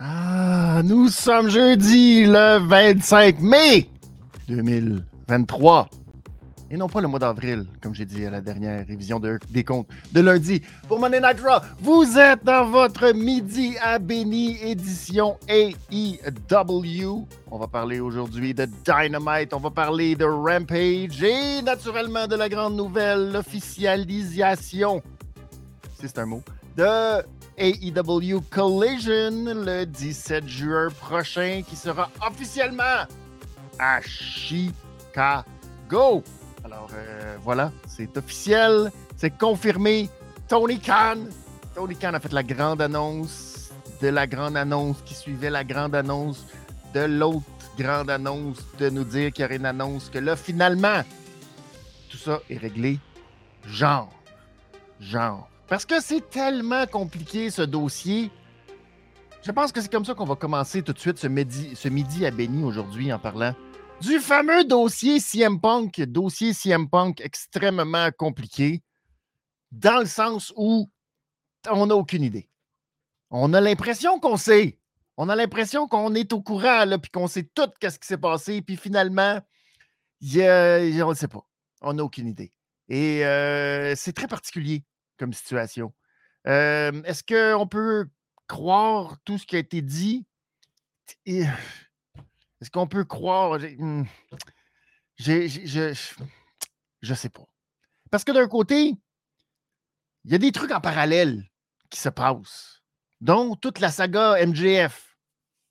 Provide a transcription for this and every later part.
Ah, nous sommes jeudi le 25 mai 2023. Et non pas le mois d'avril, comme j'ai dit à la dernière révision de, des comptes de lundi. Pour Monday Night Raw, vous êtes dans votre midi à édition AEW. On va parler aujourd'hui de Dynamite, on va parler de Rampage et naturellement de la grande nouvelle, l'officialisation, si c'est un mot, de AEW Collision le 17 juin prochain qui sera officiellement à Chicago. Alors euh, voilà, c'est officiel, c'est confirmé. Tony Khan, Tony Khan a fait la grande annonce de la grande annonce qui suivait la grande annonce de l'autre grande annonce de nous dire qu'il y aurait une annonce que là finalement tout ça est réglé. Genre, genre. Parce que c'est tellement compliqué ce dossier. Je pense que c'est comme ça qu'on va commencer tout de suite ce midi, ce midi à Béni aujourd'hui en parlant du fameux dossier CM Punk, dossier CM Punk extrêmement compliqué, dans le sens où on n'a aucune idée. On a l'impression qu'on sait. On a l'impression qu'on est au courant, puis qu'on sait tout ce qui s'est passé, puis finalement, on ne sait pas. On n'a aucune idée. Et euh, c'est très particulier comme situation. Est-ce qu'on peut croire tout ce qui a été dit? Est-ce qu'on peut croire? Hmm, je ne sais pas. Parce que d'un côté, il y a des trucs en parallèle qui se passent, dont toute la saga MJF.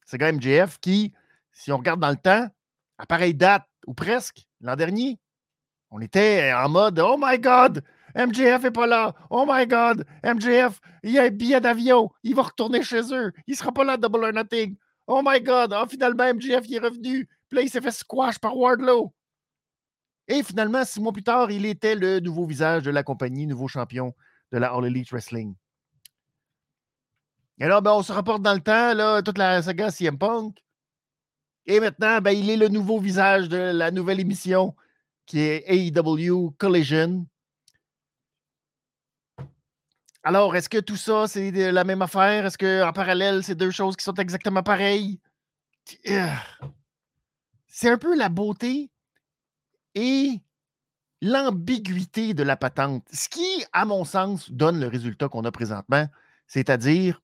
Saga MJF qui, si on regarde dans le temps, à pareille date, ou presque, l'an dernier, on était en mode Oh my God, MJF est pas là. Oh my God, MJF, il a un billet d'avion. Il va retourner chez eux. Il sera pas là Double or Nothing. Oh my God, oh, finalement, MJF il est revenu. Puis là, il s'est fait squash par Wardlow. Et finalement, six mois plus tard, il était le nouveau visage de la compagnie, nouveau champion de la All Elite Wrestling. Et là, ben, on se rapporte dans le temps, là, toute la saga CM Punk. Et maintenant, ben, il est le nouveau visage de la nouvelle émission qui est AEW Collision. Alors, est-ce que tout ça, c'est la même affaire? Est-ce qu'en parallèle, c'est deux choses qui sont exactement pareilles? C'est un peu la beauté et l'ambiguïté de la patente. Ce qui, à mon sens, donne le résultat qu'on a présentement, c'est-à-dire,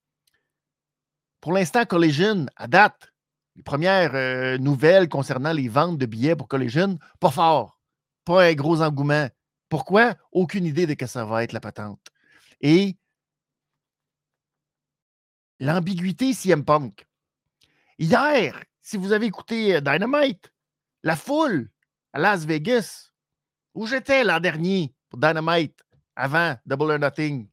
pour l'instant, Collision, à date, les premières euh, nouvelles concernant les ventes de billets pour Collision, pas fort, pas un gros engouement. Pourquoi? Aucune idée de que ça va être la patente. Et l'ambiguïté CM Punk. Hier, si vous avez écouté euh, Dynamite, la foule à Las Vegas, où j'étais l'an dernier pour Dynamite, avant Double or Nothing,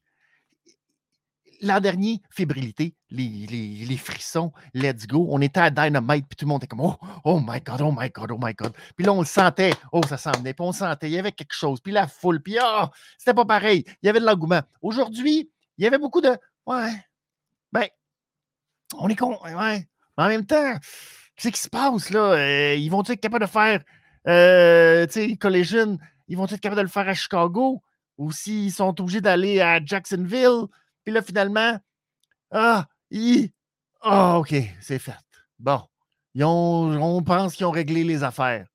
l'an dernier, fébrilité, les, frissons, let's go. On était à Dynamite, puis tout le monde était comme oh, oh my God, oh my God, oh my God. Puis là, on le sentait, oh, ça s'en venait, puis on sentait, il y avait quelque chose, puis la foule, puis oh, c'était pas pareil, il y avait de l'engouement. Aujourd'hui, il y avait beaucoup de ouais, ben, on est con, ouais. Mais en même temps, qu'est-ce qui se passe là? Euh, ils vont être capables de faire, euh, tu sais, Collision, ils vont être capables de le faire à Chicago? Ou s'ils sont obligés d'aller à Jacksonville? Puis là, finalement, ah, ils... Ah, OK, c'est fait. Bon. on pense qu'ils ont réglé les affaires.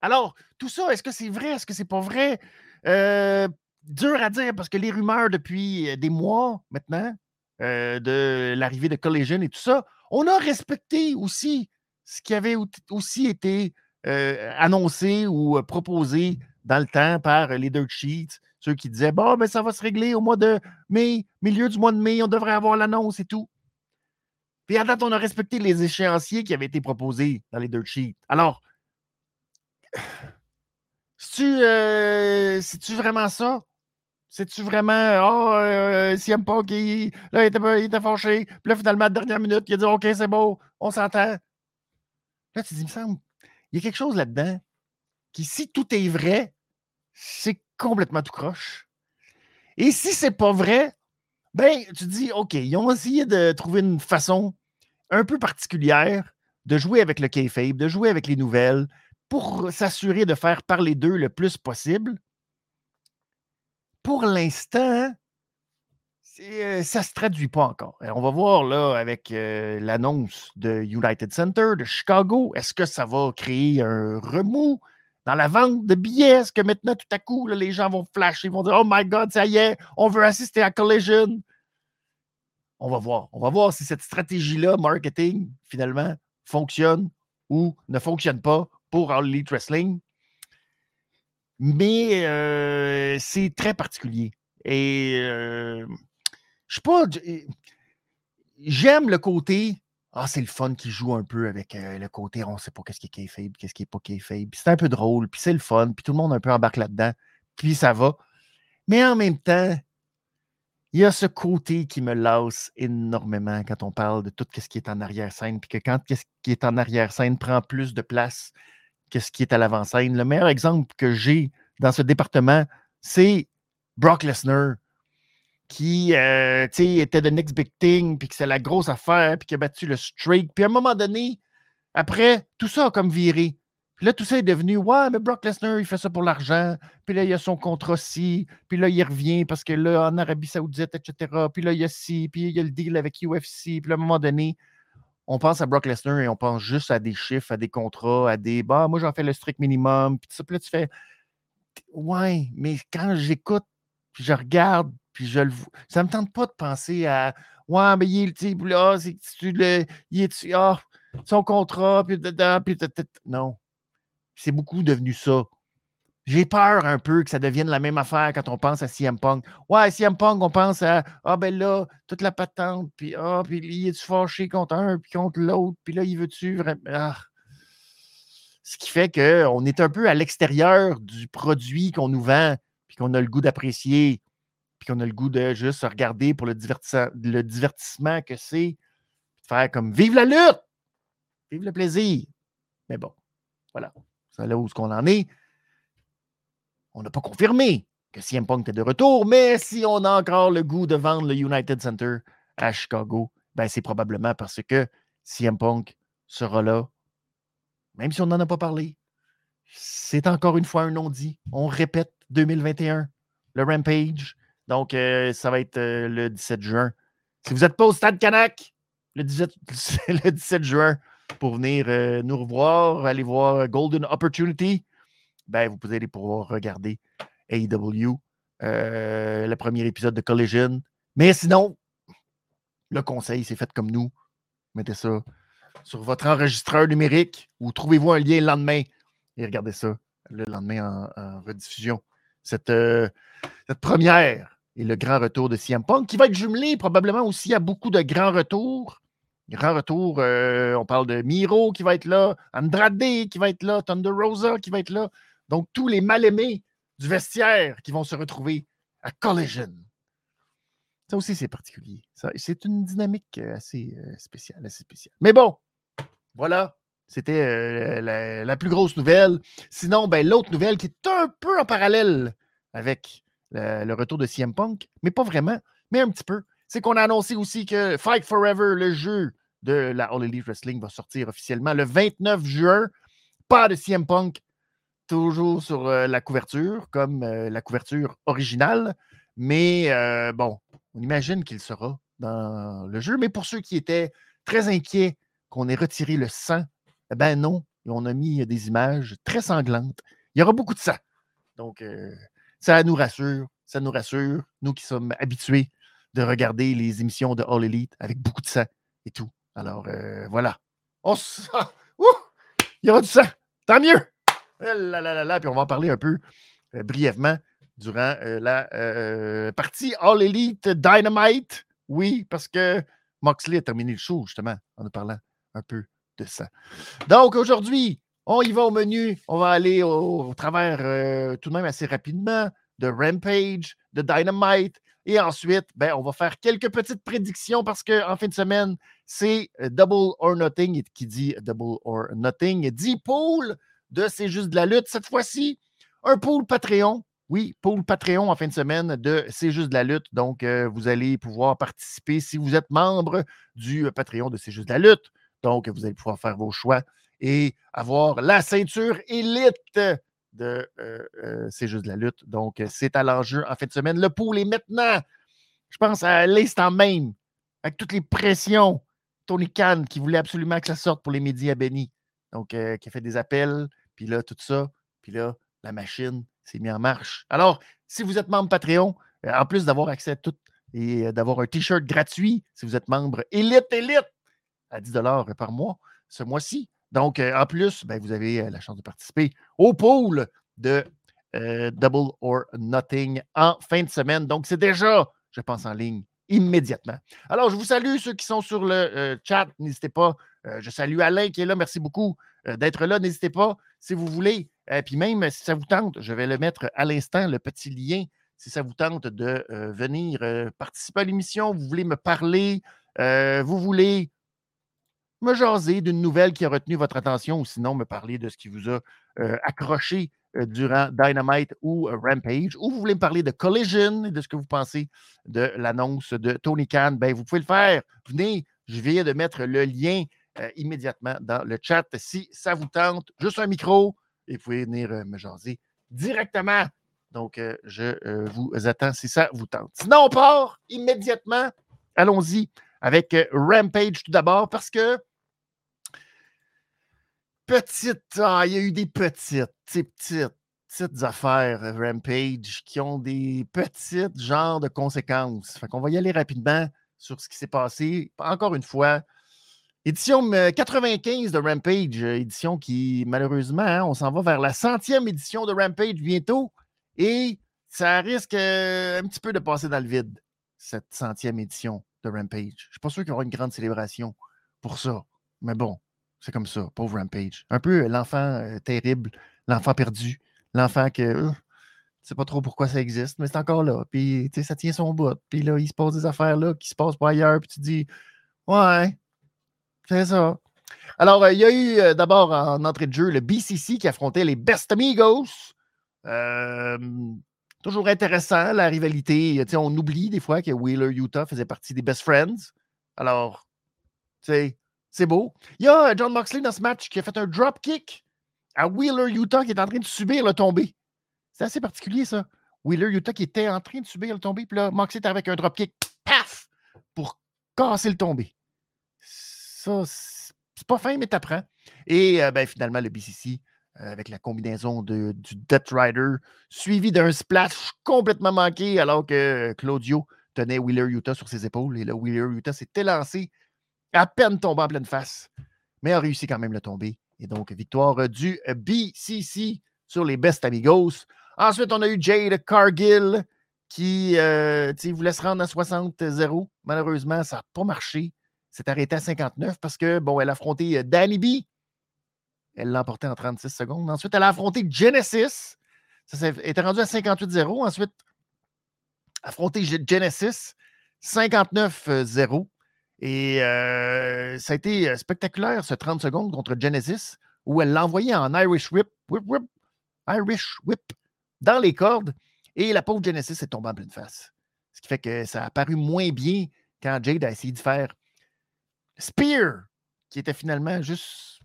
Alors, tout ça, est-ce que c'est vrai? Est-ce que c'est pas vrai? Euh, dur à dire parce que les rumeurs depuis des mois maintenant euh, de l'arrivée de Collision et tout ça, on a respecté aussi ce qui avait aussi été euh, annoncé ou proposé dans le temps par les dirt sheets, ceux qui disaient Bon, ben, ça va se régler au mois de mai, milieu du mois de mai, on devrait avoir l'annonce et tout. Puis à date, on a respecté les échéanciers qui avaient été proposés dans les dirt sheets. Alors, c'est-tu euh, vraiment ça? C'est-tu vraiment. Oh, euh, CM Punk, il, là, il était, il était fâché. Puis là, finalement, à la dernière minute, il a dit OK, c'est beau, on s'entend. Là, tu dis, il me semble, il y a quelque chose là-dedans qui, si tout est vrai, c'est complètement tout croche. Et si c'est pas vrai, ben, tu dis, OK, ils ont essayé de trouver une façon un peu particulière de jouer avec le kayfabe, de jouer avec les nouvelles, pour s'assurer de faire parler d'eux le plus possible. Pour l'instant, ça ne se traduit pas encore. on va voir là avec l'annonce de United Center de Chicago. Est-ce que ça va créer un remous dans la vente de billets? Est-ce que maintenant, tout à coup, les gens vont flasher, vont dire Oh my God, ça y est, on veut assister à Collision? On va voir. On va voir si cette stratégie-là, marketing, finalement, fonctionne ou ne fonctionne pas pour All Elite Wrestling. Mais c'est très particulier. Et je sais pas. J'aime le côté. Ah, c'est le fun qui joue un peu avec le côté on sait pas qu'est-ce qui est kayfabe, qu'est-ce qui est pas kayfabe. C'est un peu drôle, puis c'est le fun, puis tout le monde un peu embarque là-dedans, puis ça va. Mais en même temps, il y a ce côté qui me lasse énormément quand on parle de tout ce qui est en arrière-scène, puis que quand ce qui est en arrière-scène prend plus de place que ce qui est à l'avant-scène. Le meilleur exemple que j'ai dans ce département, c'est Brock Lesnar, qui euh, était the next big thing, puis que c'est la grosse affaire, puis qui a battu le streak. Puis à un moment donné, après, tout ça a comme viré. Puis là, tout ça est devenu Ouais, mais Brock Lesnar, il fait ça pour l'argent. Puis là, il a son contrat ci. Puis là, il revient parce que là, en Arabie Saoudite, etc. Puis là, il y a ci. Puis il y a le deal avec UFC. Puis à un moment donné, on pense à Brock Lesnar et on pense juste à des chiffres, à des contrats, à des Bah, moi, j'en fais le strict minimum. Puis, ça, puis là, tu fais Ouais, mais quand j'écoute, puis je regarde, puis je le ça me tente pas de penser à Ouais, mais il est là, c'est tu le. Il est ah, son contrat, puis, puis non c'est beaucoup devenu ça. J'ai peur un peu que ça devienne la même affaire quand on pense à CM Punk. Ouais, CM Punk, on pense à Ah ben là, toute la patente, puis ah, puis il est fâché contre un, puis contre l'autre, puis là, il veut-tu vraiment. Ah. Ce qui fait qu'on est un peu à l'extérieur du produit qu'on nous vend, puis qu'on a le goût d'apprécier, puis qu'on a le goût de juste regarder pour le, le divertissement que c'est, faire comme Vive la lutte! Vive le plaisir! Mais bon, voilà là où ce qu'on en est. On n'a pas confirmé que CM Punk était de retour, mais si on a encore le goût de vendre le United Center à Chicago, ben c'est probablement parce que CM Punk sera là, même si on n'en a pas parlé. C'est encore une fois un non-dit. On répète 2021, le Rampage. Donc, euh, ça va être euh, le 17 juin. Si vous n'êtes pas au Stade Canac, le le 17 juin, pour venir euh, nous revoir, aller voir Golden Opportunity, ben, vous pouvez aller pouvoir regarder AEW, le premier épisode de Collision. Mais sinon, le conseil, c'est fait comme nous. Mettez ça sur votre enregistreur numérique ou trouvez-vous un lien le lendemain et regardez ça le lendemain en, rediffusion. Cette, cette, première et le grand retour de CM Punk qui va être jumelé probablement aussi à beaucoup de grands retours. Grand retour, euh, on parle de Miro qui va être là, Andrade qui va être là, Thunder Rosa qui va être là. Donc, tous les mal-aimés du vestiaire qui vont se retrouver à Collision. Ça aussi, c'est particulier. C'est une dynamique euh, assez euh, spéciale, assez spéciale. Mais bon, voilà. C'était la, plus grosse nouvelle. Sinon, ben, l'autre nouvelle qui est un peu en parallèle avec le retour de CM Punk, mais pas vraiment, mais un petit peu c'est qu'on a annoncé aussi que Fight Forever, le jeu de la All Elite Wrestling, va sortir officiellement le 29 juin. Pas de CM Punk, toujours sur euh, la couverture, comme euh, la couverture originale. Mais euh, bon, on imagine qu'il sera dans le jeu. Mais pour ceux qui étaient très inquiets qu'on ait retiré le sang, eh ben non, on a mis des images très sanglantes. Il y aura beaucoup de sang. Donc, ça nous rassure, ça nous rassure, nous qui sommes habitués de regarder les émissions de All Elite avec beaucoup de sang et tout. Alors, euh, voilà. On Il y aura du sang. Tant mieux. Eh puis on va en parler un peu euh, brièvement durant euh, la partie All Elite Dynamite. Oui, parce que Moxley a terminé le show, justement, en nous parlant un peu de ça. Donc, aujourd'hui, on y va au menu. On va aller au travers tout de même assez rapidement de Rampage, de Dynamite, et ensuite, ben, on va faire quelques petites prédictions parce qu'en fin de semaine, c'est euh, Double or Nothing. qui dit Double or Nothing 10 poules de C'est juste de la lutte. Cette fois-ci, un pool Patreon. Oui, pool Patreon en fin de semaine de C'est juste de la lutte. Donc, euh, vous allez pouvoir participer si vous êtes membre du euh, Patreon de C'est juste de la lutte. Donc, vous allez pouvoir faire vos choix et avoir la ceinture élite de euh, euh, C'est juste de la lutte. Donc, c'est à l'enjeu en fin de semaine. Le pool est maintenant Je pense à l'instant même, avec toutes les pressions. Tony Khan qui voulait absolument que ça sorte pour les médias à. Donc, euh, qui a fait des appels, puis là, tout ça. Puis là, la machine s'est mise en marche. Alors, si vous êtes membre Patreon, en plus d'avoir accès à tout et d'avoir un T-shirt gratuit, si vous êtes membre élite, élite, à 10 par mois ce mois-ci. Donc, en plus, ben, vous avez la chance de participer au pool de Double or Nothing en fin de semaine. Donc, c'est déjà, je pense, en ligne immédiatement. Alors, je vous salue ceux qui sont sur le chat. N'hésitez pas. je salue Alain qui est là. Merci beaucoup d'être là. N'hésitez pas si vous voulez. Puis même si ça vous tente, je vais le mettre à l'instant, le petit lien. Si ça vous tente de venir participer à l'émission, vous voulez me parler, vous voulez me jaser d'une nouvelle qui a retenu votre attention ou sinon me parler de ce qui vous a accroché durant Dynamite ou Rampage, ou vous voulez me parler de Collision et de ce que vous pensez de l'annonce de Tony Khan, ben vous pouvez le faire. Venez, je viens de mettre le lien immédiatement dans le chat si ça vous tente. Juste un micro et vous pouvez venir me jaser directement. Donc, je vous attends si ça vous tente. Sinon, on part immédiatement. Allons-y avec Rampage tout d'abord parce que petites, ah, il y a eu des petites, petites, petites affaires Rampage qui ont des petites genres de conséquences. Fait qu'on va y aller rapidement sur ce qui s'est passé. Encore une fois, édition 95 de Rampage, édition qui, malheureusement, hein, on s'en va vers la centième édition de Rampage bientôt et ça risque un petit peu de passer dans le vide, cette centième édition de Rampage. Je suis pas sûr qu'il y aura une grande célébration pour ça. Mais bon, c'est comme ça, pauvre Rampage. Un peu euh, l'enfant euh, terrible, l'enfant perdu, l'enfant que ne sais pas trop pourquoi ça existe, mais c'est encore là. Puis, ça tient son bout. Puis là, il se passe des affaires là qui se passent pas ailleurs. Puis tu dis, ouais, c'est ça. Alors, euh, il y a eu d'abord en entrée de jeu le BCC qui affrontait les Best Amigos. Toujours intéressant, la rivalité. On oublie des fois que Wheeler Utah faisait partie des Best Friends. Alors, c'est beau. Il y a John Moxley dans ce match qui a fait un drop kick à Wheeler Utah qui est en train de subir le tombé. C'est assez particulier, ça. Wheeler Utah qui était en train de subir le tombé, puis là, Moxley est avec un drop kick, paf, pour casser le tombé. Ça, c'est pas fin, mais t'apprends. Et euh, ben, finalement, le BCC, euh, avec la combinaison de, du Death Rider, suivi d'un splash complètement manqué, alors que Claudio tenait Wheeler Utah sur ses épaules. Et là, Wheeler Utah s'est élancé à peine tombé en pleine face, mais a réussi quand même le tomber. Et donc, victoire du BCC sur les Best Amigos. Ensuite, on a eu Jade Cargill qui euh, voulait se rendre à 60-0. Malheureusement, ça n'a pas marché. C'est arrêté à 59 parce que, bon, elle a affronté euh, Danny B. Elle l'a emporté en 36 secondes. Ensuite, elle a affronté Genesis. Ça était rendu à 58-0. Ensuite, affronté Genesis, 59-0. Et ça a été spectaculaire, ce 30 secondes contre Genesis, où elle l'a envoyé en Irish whip, whip, whip, Irish whip, dans les cordes, et la pauvre Genesis est tombée en pleine face. Ce qui fait que ça a paru moins bien quand Jade a essayé de faire Spear, qui était finalement juste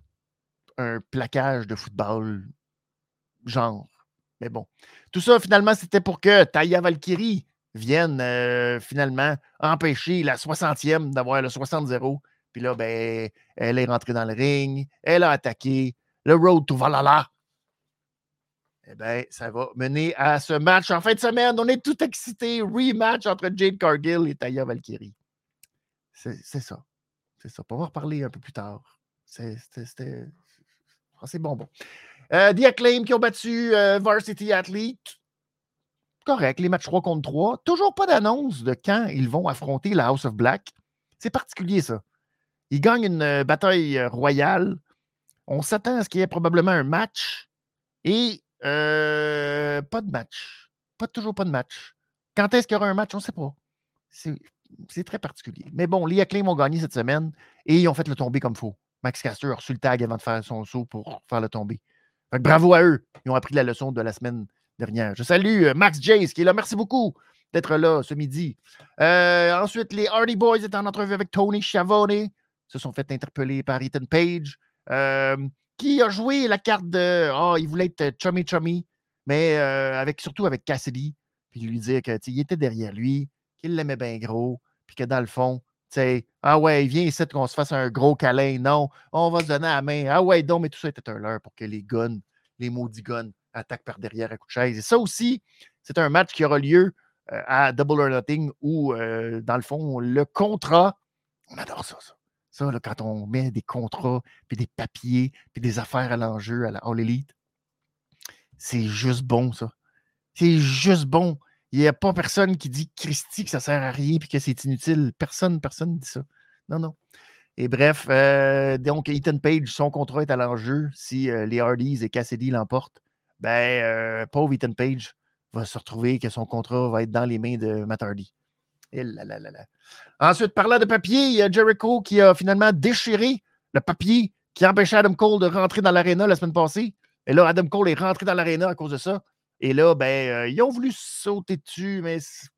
un plaquage de football genre. Mais bon. Tout ça, finalement, c'était pour que Taya Valkyrie viennent euh, finalement empêcher la 60e d'avoir le 60-0. Puis là, ben, elle est rentrée dans le ring, elle a attaqué le Road to Valhalla. Eh bien, ça va mener à ce match en fin de semaine. On est tout excités. Rematch entre Jade Cargill et Taya Valkyrie. C'est ça. C'est ça. On va en reparler un peu plus tard. C'était assez bonbon. Euh, The Acclaim qui ont battu euh, Varsity Athlete correct, les matchs 3 contre 3. Toujours pas d'annonce de quand ils vont affronter la House of Black. C'est particulier, ça. Ils gagnent une euh, bataille royale. On s'attend à ce qu'il y ait probablement un match et pas de match. Pas, toujours pas de match. Quand est-ce qu'il y aura un match? On ne sait pas. C'est très particulier. Mais bon, les Acclaim ont gagné cette semaine et ils ont fait le tomber comme faux. Max Caster a reçu le tag avant de faire son saut pour faire le tomber. bravo à eux. Ils ont appris la leçon de la semaine dernière. Je salue euh, Max Jace qui est là. Merci beaucoup d'être là ce midi. Euh, ensuite, les Hardy Boys étaient en entrevue avec Tony Schiavone. Se sont fait interpeller par Ethan Page, euh, qui a joué la carte de oh, il voulait être chummy chummy, mais avec, surtout avec Cassidy. Puis lui dire qu'il était derrière lui, qu'il l'aimait bien gros, puis que dans le fond, sais, ah ouais, viens ici qu'on se fasse un gros câlin. Non, on va se donner la main. Ah ouais, donc, mais tout ça était un leurre pour que les guns, les maudits guns, attaquent par derrière à coup de chaise. Et ça aussi, c'est un match qui aura lieu euh, à Double or Nothing où, euh, dans le fond, le contrat, on adore ça, ça. Ça, là, quand on met des contrats, puis des papiers, puis des affaires à l'enjeu à la All Elite, c'est juste bon, ça. C'est juste bon. Il n'y a pas personne qui dit Christy que ça sert à rien puis que c'est inutile. Personne, personne ne dit ça. Non, non. Et bref, euh, donc Ethan Page, son contrat est à l'enjeu. Si les Hardys et Cassidy l'emportent, ben, pauvre Ethan Page va se retrouver que son contrat va être dans les mains de Matt Hardy. Et là, là, là, là. Ensuite, parlant de papier, il y a Jericho qui a finalement déchiré le papier qui empêchait Adam Cole de rentrer dans l'aréna la semaine passée. Et là, Adam Cole est rentré dans l'aréna à cause de ça. Et là, ben, euh, ils ont voulu sauter dessus, mais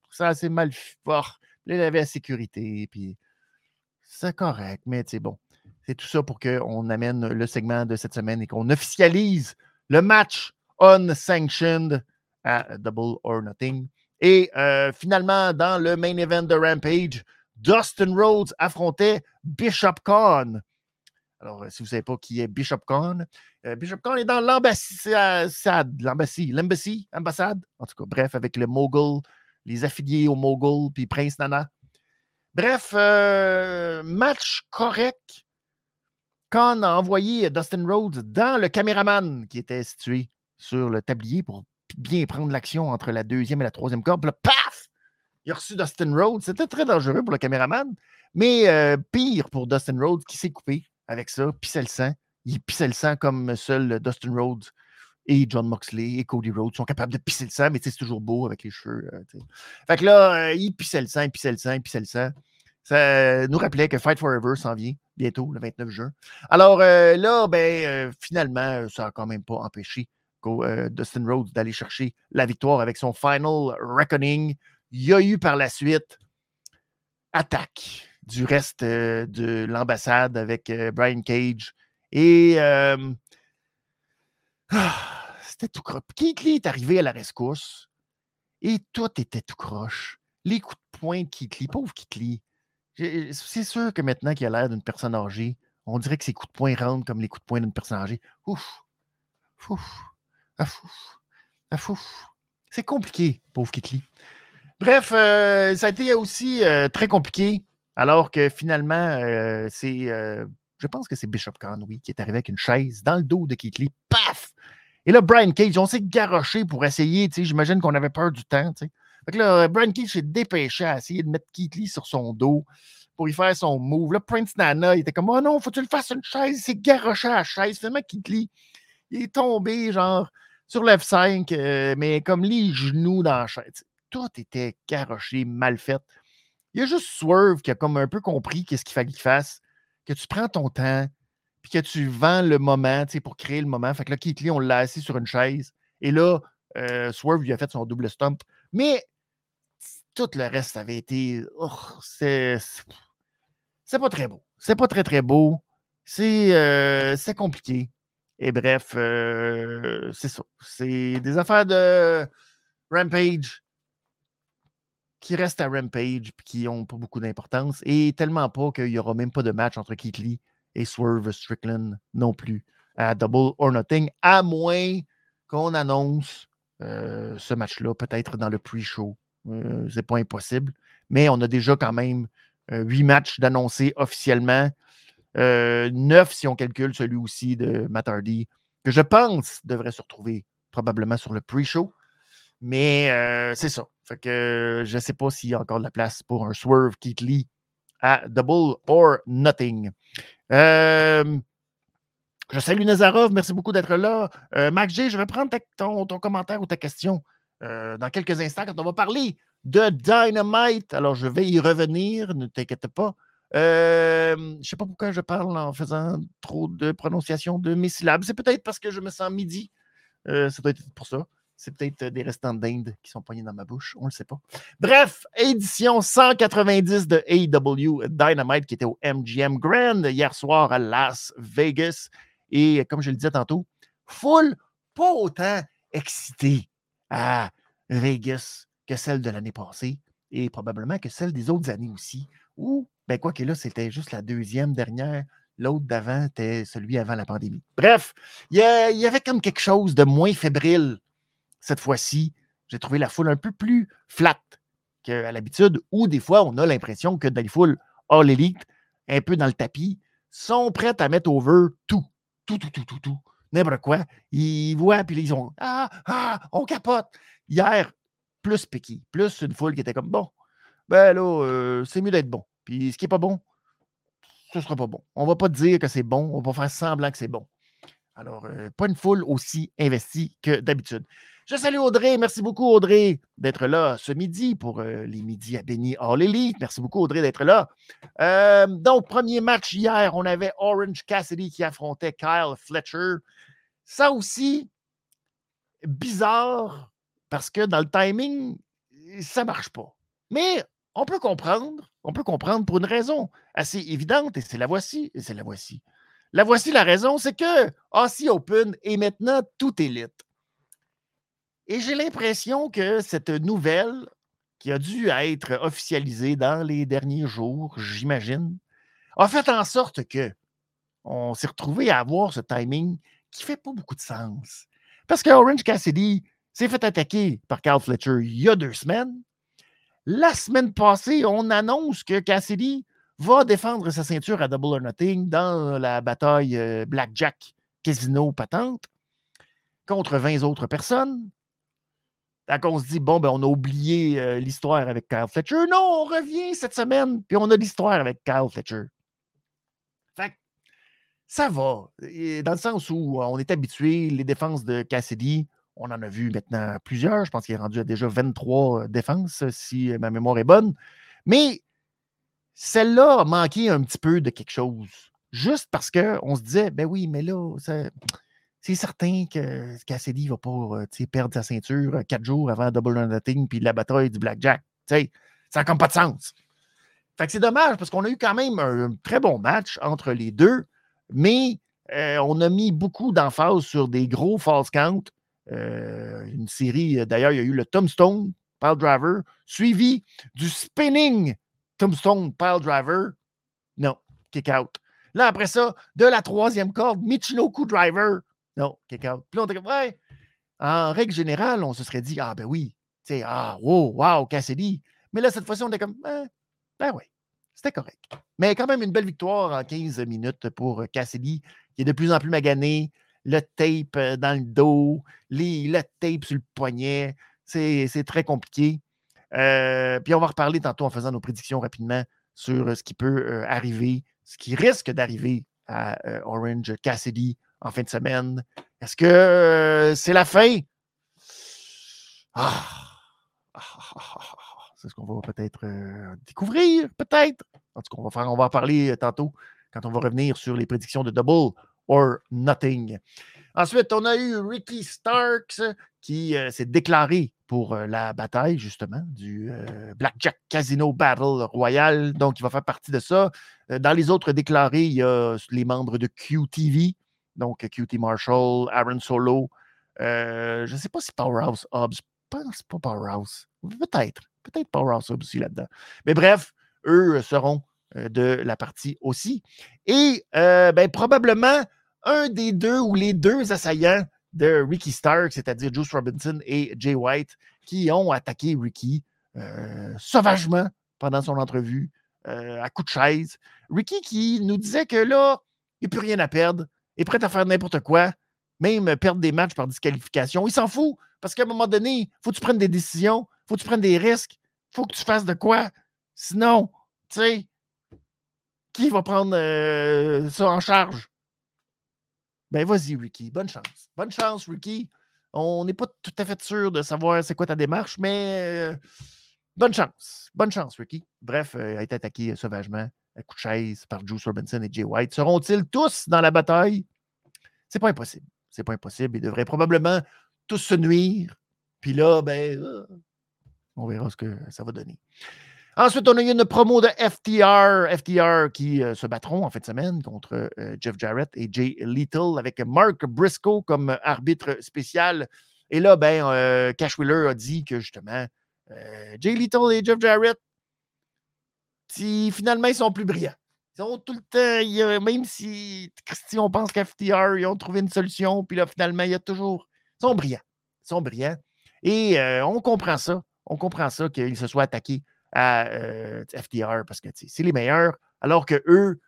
ça c'est mal fort. Là, il avait la sécurité, puis c'est correct, mais c'est bon. C'est tout ça pour qu'on amène le segment de cette semaine et qu'on officialise le match unsanctioned à Double or Nothing. Et euh, finalement, dans le main event de Rampage, Dustin Rhodes affrontait Bishop Khan. Alors, euh, si vous ne savez pas qui est Bishop Khan, euh, Bishop Khan est dans l'ambassade, l'ambassade, l'embassy, ambassade, en tout cas, bref, avec le Mogul, les affiliés au Mogul, puis Prince Nana. Bref, match correct. Khan a envoyé Dustin Rhodes dans le caméraman qui était situé sur le tablier pour bien prendre l'action entre la deuxième et la troisième corde. Paf! Il a reçu Dustin Rhodes. C'était très dangereux pour le caméraman, mais euh, pire pour Dustin Rhodes qui s'est coupé avec ça, pissait le sang. Il pissait le sang comme seul Dustin Rhodes et John Moxley et Cody Rhodes sont capables de pisser le sang, mais c'est toujours beau avec les cheveux. Euh, fait que là, euh, il pissait le sang, il pissait le sang, il pissait le sang. Ça nous rappelait que Fight Forever s'en vient bientôt, le 29 juin. Alors là, ben, finalement, ça n'a quand même pas empêché euh, Dustin Rhodes d'aller chercher la victoire avec son Final Reckoning. Il y a eu par la suite attaque du reste euh, de l'ambassade avec euh, Brian Cage. Et ah, c'était tout croche. Keith est arrivé à la rescousse et tout était tout croche. Les coups de poing de Keith pauvre Keith. C'est sûr que maintenant qu'il a l'air d'une personne âgée, on dirait que ses coups de poing rentrent comme les coups de poing d'une personne âgée. Ouf! Ouf! Ah fou. C'est compliqué, pauvre Kitli. Bref, euh, ça a été aussi euh, très compliqué, alors que finalement, euh, c'est. je pense que c'est Bishop oui, qui est arrivé avec une chaise dans le dos de Kitli. Paf! Et là, Brian Cage, on s'est garoché pour essayer, j'imagine qu'on avait peur du temps, tu sais. Fait que là, Brian Cage s'est dépêché à essayer de mettre Keith sur son dos pour y faire son move. Là, Prince Nana, il était comme, oh non, faut que tu le fasses une chaise. Il s'est garoché à la chaise. Finalement, Keith il est tombé, genre, sur l'F5, euh, mais comme les genoux dans la chaise. Tout était caroché, mal fait. Il y a juste Swerve qui a comme un peu compris qu'est-ce qu'il fallait qu'il fasse, que tu prends ton temps, puis que tu vends le moment, pour créer le moment. Fait que là, Keith Lee, on l'a assis sur une chaise. Et là, euh, Swerve lui a fait son double stump. Mais tout le reste avait été. Oh, c'est. C'est pas très beau. C'est pas très, très beau. C'est euh, compliqué. Et bref, euh, c'est ça. C'est des affaires de Rampage qui restent à Rampage et qui n'ont pas beaucoup d'importance. Et tellement pas qu'il n'y aura même pas de match entre Keith Lee et Swerve Strickland non plus à Double or Nothing, à moins qu'on annonce euh, ce match-là, peut-être dans le pre-show. Euh, c'est pas impossible. Mais on a déjà quand même huit matchs d'annoncer officiellement. Euh, neuf, si on calcule celui aussi de Matt Hardy, que je pense devrait se retrouver probablement sur le pre-show. Mais euh, c'est ça. Fait que je ne sais pas s'il y a encore de la place pour un Swerve Keith Lee à Double or Nothing. Euh, je salue Nazarov, merci beaucoup d'être là. Max G, je vais prendre ton, commentaire ou ta question dans quelques instants quand on va parler de Dynamite. Alors, je vais y revenir, ne t'inquiète pas. Euh, je ne sais pas pourquoi je parle en faisant trop de prononciation de mes syllabes. C'est peut-être parce que je me sens midi. Euh, ça doit être pour ça. C'est peut-être des restants d'Inde qui sont poignés dans ma bouche. On ne le sait pas. Bref, édition 190 de AEW Dynamite qui était au MGM Grand hier soir à Las Vegas. Et comme je le disais tantôt, full, pas autant excité à Vegas que celle de l'année passée. et probablement que celle des autres années aussi. Ou, ben quoi que là, c'était juste la deuxième dernière. L'autre d'avant était celui avant la pandémie. Bref, il y, avait comme quelque chose de moins fébrile cette fois-ci. J'ai trouvé la foule un peu plus flat qu'à l'habitude, où des fois, on a l'impression que dans les foules all elite, un peu dans le tapis, sont prêtes à mettre over tout. Tout, tout, tout, tout, tout. N'importe quoi. Ils voient, puis ils ont Ah, ah, on capote. Hier, plus piqué, plus une foule qui était comme bon, ben là, euh, c'est mieux d'être bon. Puis ce qui n'est pas bon, ce ne sera pas bon. On ne va pas dire que c'est bon, on va faire semblant que c'est bon. Alors, euh, pas une foule aussi investie que d'habitude. Je salue Audrey. Merci beaucoup, Audrey, d'être là ce midi pour euh, les midis à Benny All Elite. Merci beaucoup, Audrey, d'être là. donc, premier match hier, on avait Orange Cassidy qui affrontait Kyle Fletcher. Ça aussi, bizarre, parce que dans le timing, ça ne marche pas. Mais on peut comprendre, on peut comprendre pour une raison assez évidente, et c'est la voici, et c'est la voici. La voici la raison, c'est que Aussie Open est maintenant tout élite. Et j'ai l'impression que cette nouvelle, qui a dû être officialisée dans les derniers jours, j'imagine, a fait en sorte que on s'est retrouvé à avoir ce timing qui ne fait pas beaucoup de sens. Parce que Orange Cassidy s'est fait attaquer par Carl Fletcher il y a deux semaines. La semaine passée, on annonce que Cassidy va défendre sa ceinture à Double or Nothing dans la bataille euh, Blackjack Casino Patente contre 20 autres personnes. Donc, on se dit, bon, ben, on a oublié euh, l'histoire avec Kyle Fletcher. Non, on revient cette semaine, puis on a l'histoire avec Kyle Fletcher. Fait ça va. Dans le sens où on est habitué, les défenses de Cassidy, on en a vu maintenant plusieurs. Je pense qu'il est rendu à déjà 23 euh, défenses, si ma mémoire est bonne. Mais celle-là a manqué un petit peu de quelque chose. Juste parce qu'on se disait, ben oui, mais là, c'est certain que Cassidy ne va pas euh, perdre sa ceinture euh, quatre jours avant Double or Nothing puis la bataille du Blackjack. ça n'a comme pas de sens. C'est dommage parce qu'on a eu quand même un très bon match entre les deux, mais on a mis beaucoup d'emphase sur des gros false counts euh, une série, euh, d'ailleurs, il y a eu le Tombstone Pile Driver, suivi du Spinning Tombstone Pile Driver. Non, kick out. Là, après ça, de la troisième corde, Michinoku Driver. Non, kick out. Puis là, on était comme, ouais. En règle générale, on se serait dit, ah ben oui, tu sais, ah, wow, wow, Cassidy. Mais là, cette fois-ci, on était comme, ben, ben oui, c'était correct. Mais quand même, une belle victoire en 15 minutes pour Cassidy, qui est de plus en plus magané le tape euh, dans le dos, les, le tape sur le poignet. C'est très compliqué. Euh, puis on va reparler tantôt en faisant nos prédictions rapidement sur euh, ce qui peut arriver, ce qui risque d'arriver à Orange Cassidy en fin de semaine. Est-ce que c'est la fin? Ah! Ah, ah, c'est ce qu'on va peut-être découvrir, peut-être. En tout cas, on va, en parler tantôt quand on va revenir sur les prédictions de Double or nothing. Ensuite, on a eu Ricky Starks qui euh, s'est déclaré pour euh, la bataille, justement, du euh, Blackjack Casino Battle Royal. Donc, il va faire partie de ça. dans les autres déclarés, il y a les membres de QTV, donc QT Marshall, Aaron Solo. je ne sais pas si Powerhouse Hobbs, je pense pas Powerhouse. Peut-être. Peut-être Powerhouse Hobbs aussi là-dedans. Mais bref, eux seront de la partie aussi. Et ben, probablement un des deux ou les deux assaillants de Ricky Stark, c'est-à-dire Juice Robinson et Jay White, qui ont attaqué Ricky euh, sauvagement pendant son entrevue euh, à coup de chaise. Ricky qui nous disait que là, il n'y a plus rien à perdre, est prêt à faire n'importe quoi, même perdre des matchs par disqualification. Il s'en fout parce qu'à un moment donné, il faut que tu prennes des décisions, il faut que tu prennes des risques, il faut que tu fasses de quoi. Sinon, tu sais, qui va prendre euh, ça en charge? Ben, vas-y, Ricky. Bonne chance. Bonne chance, Ricky. On n'est pas tout à fait sûr de savoir c'est quoi ta démarche, mais euh, bonne chance. Bonne chance, Ricky. Bref, euh, a été attaqué euh, sauvagement à coup de chaise par Juice Robinson et Jay White. Seront-ils tous dans la bataille? C'est pas impossible. C'est pas impossible. Ils devraient probablement tous se nuire. Puis là, ben, on verra ce que ça va donner. Ensuite, on a eu une promo de FTR, FTR qui euh, se battront en fin de semaine contre euh, Jeff Jarrett et Jay Little avec Mark Briscoe comme arbitre spécial. Et là, ben, euh, Cash Wheeler a dit que justement, Euh, Jay Little et Jeff Jarrett, finalement, ils sont plus brillants. Ils sont tout le temps, même si, si on pense qu'FTR, ils ont trouvé une solution, puis là, finalement, il y a toujours. Ils sont brillants. Ils sont brillants. Et euh, on comprend ça. On comprend ça qu'ils se soient attaqués à euh, FTR parce que c'est les meilleurs, alors que eux,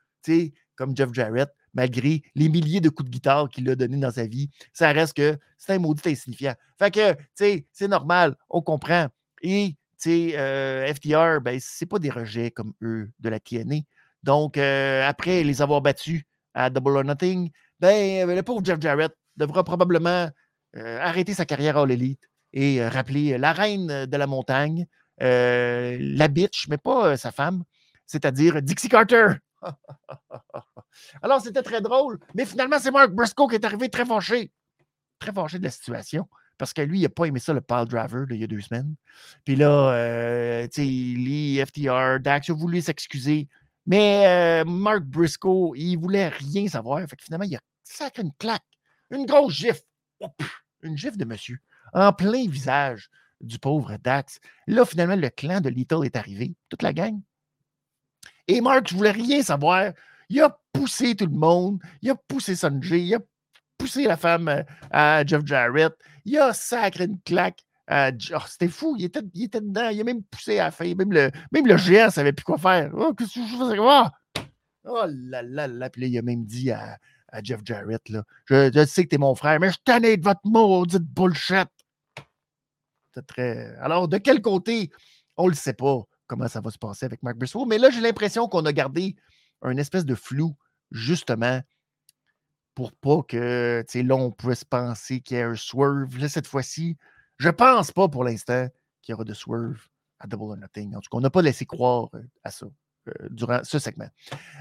comme Jeff Jarrett, malgré les milliers de coups de guitare qu'il a donnés dans sa vie, ça reste que c'est un maudit insignifiant. Fait que, tu sais, c'est normal, on comprend. Et, euh, FTR, ben, c'est pas des rejets comme eux de la TNA. Donc, euh, après les avoir battus à Double or Nothing, ben, le pauvre Jeff Jarrett devra probablement arrêter sa carrière à l'élite et rappeler la reine de la montagne, la bitch, mais pas sa femme, c'est-à-dire Dixie Carter. Alors, c'était très drôle. Mais finalement, c'est Mark Briscoe qui est arrivé très fâché. Très fâché de la situation. Parce que lui, il n'a pas aimé ça, le pile driver, il y a deux semaines. Puis là, euh, tu sais, Lee, FTR, Dax, il a voulu s'excuser. Mais euh, Mark Briscoe, il voulait rien savoir. Fait que finalement, il a sacré une claque. Une grosse gifle. une gifle de monsieur. En plein visage du pauvre Dax. Là, finalement, le clan de Little est arrivé. Toute la gang. Et Mark, je voulais rien savoir. Il a poussé tout le monde. Il a poussé Sanjay. Il a poussé la femme euh, à Jeff Jarrett. Il a sacré une claque. Oh, c'était fou. Il était, il était, dedans. Il a même poussé à la fin. Même le, même le ne savait plus quoi faire. Oh, qu'est-ce que je faisais? Oh! oh là là là. Puis là, il a même dit à, à Jeff Jarrett là, je, sais que t'es mon frère, mais je ai de votre maudite bullshit. Très. Alors, de quel côté? On ne le sait pas comment ça va se passer avec Mark Briscoe. Mais là, j'ai l'impression qu'on a gardé un espèce de flou, justement, pour pas que, tu sais, là, on puisse penser qu'il y ait un swerve. Là, cette fois-ci, je pense pas pour l'instant qu'il y aura de swerve à Double or Nothing. En tout cas, on n'a pas laissé croire euh, à ça euh, durant ce segment.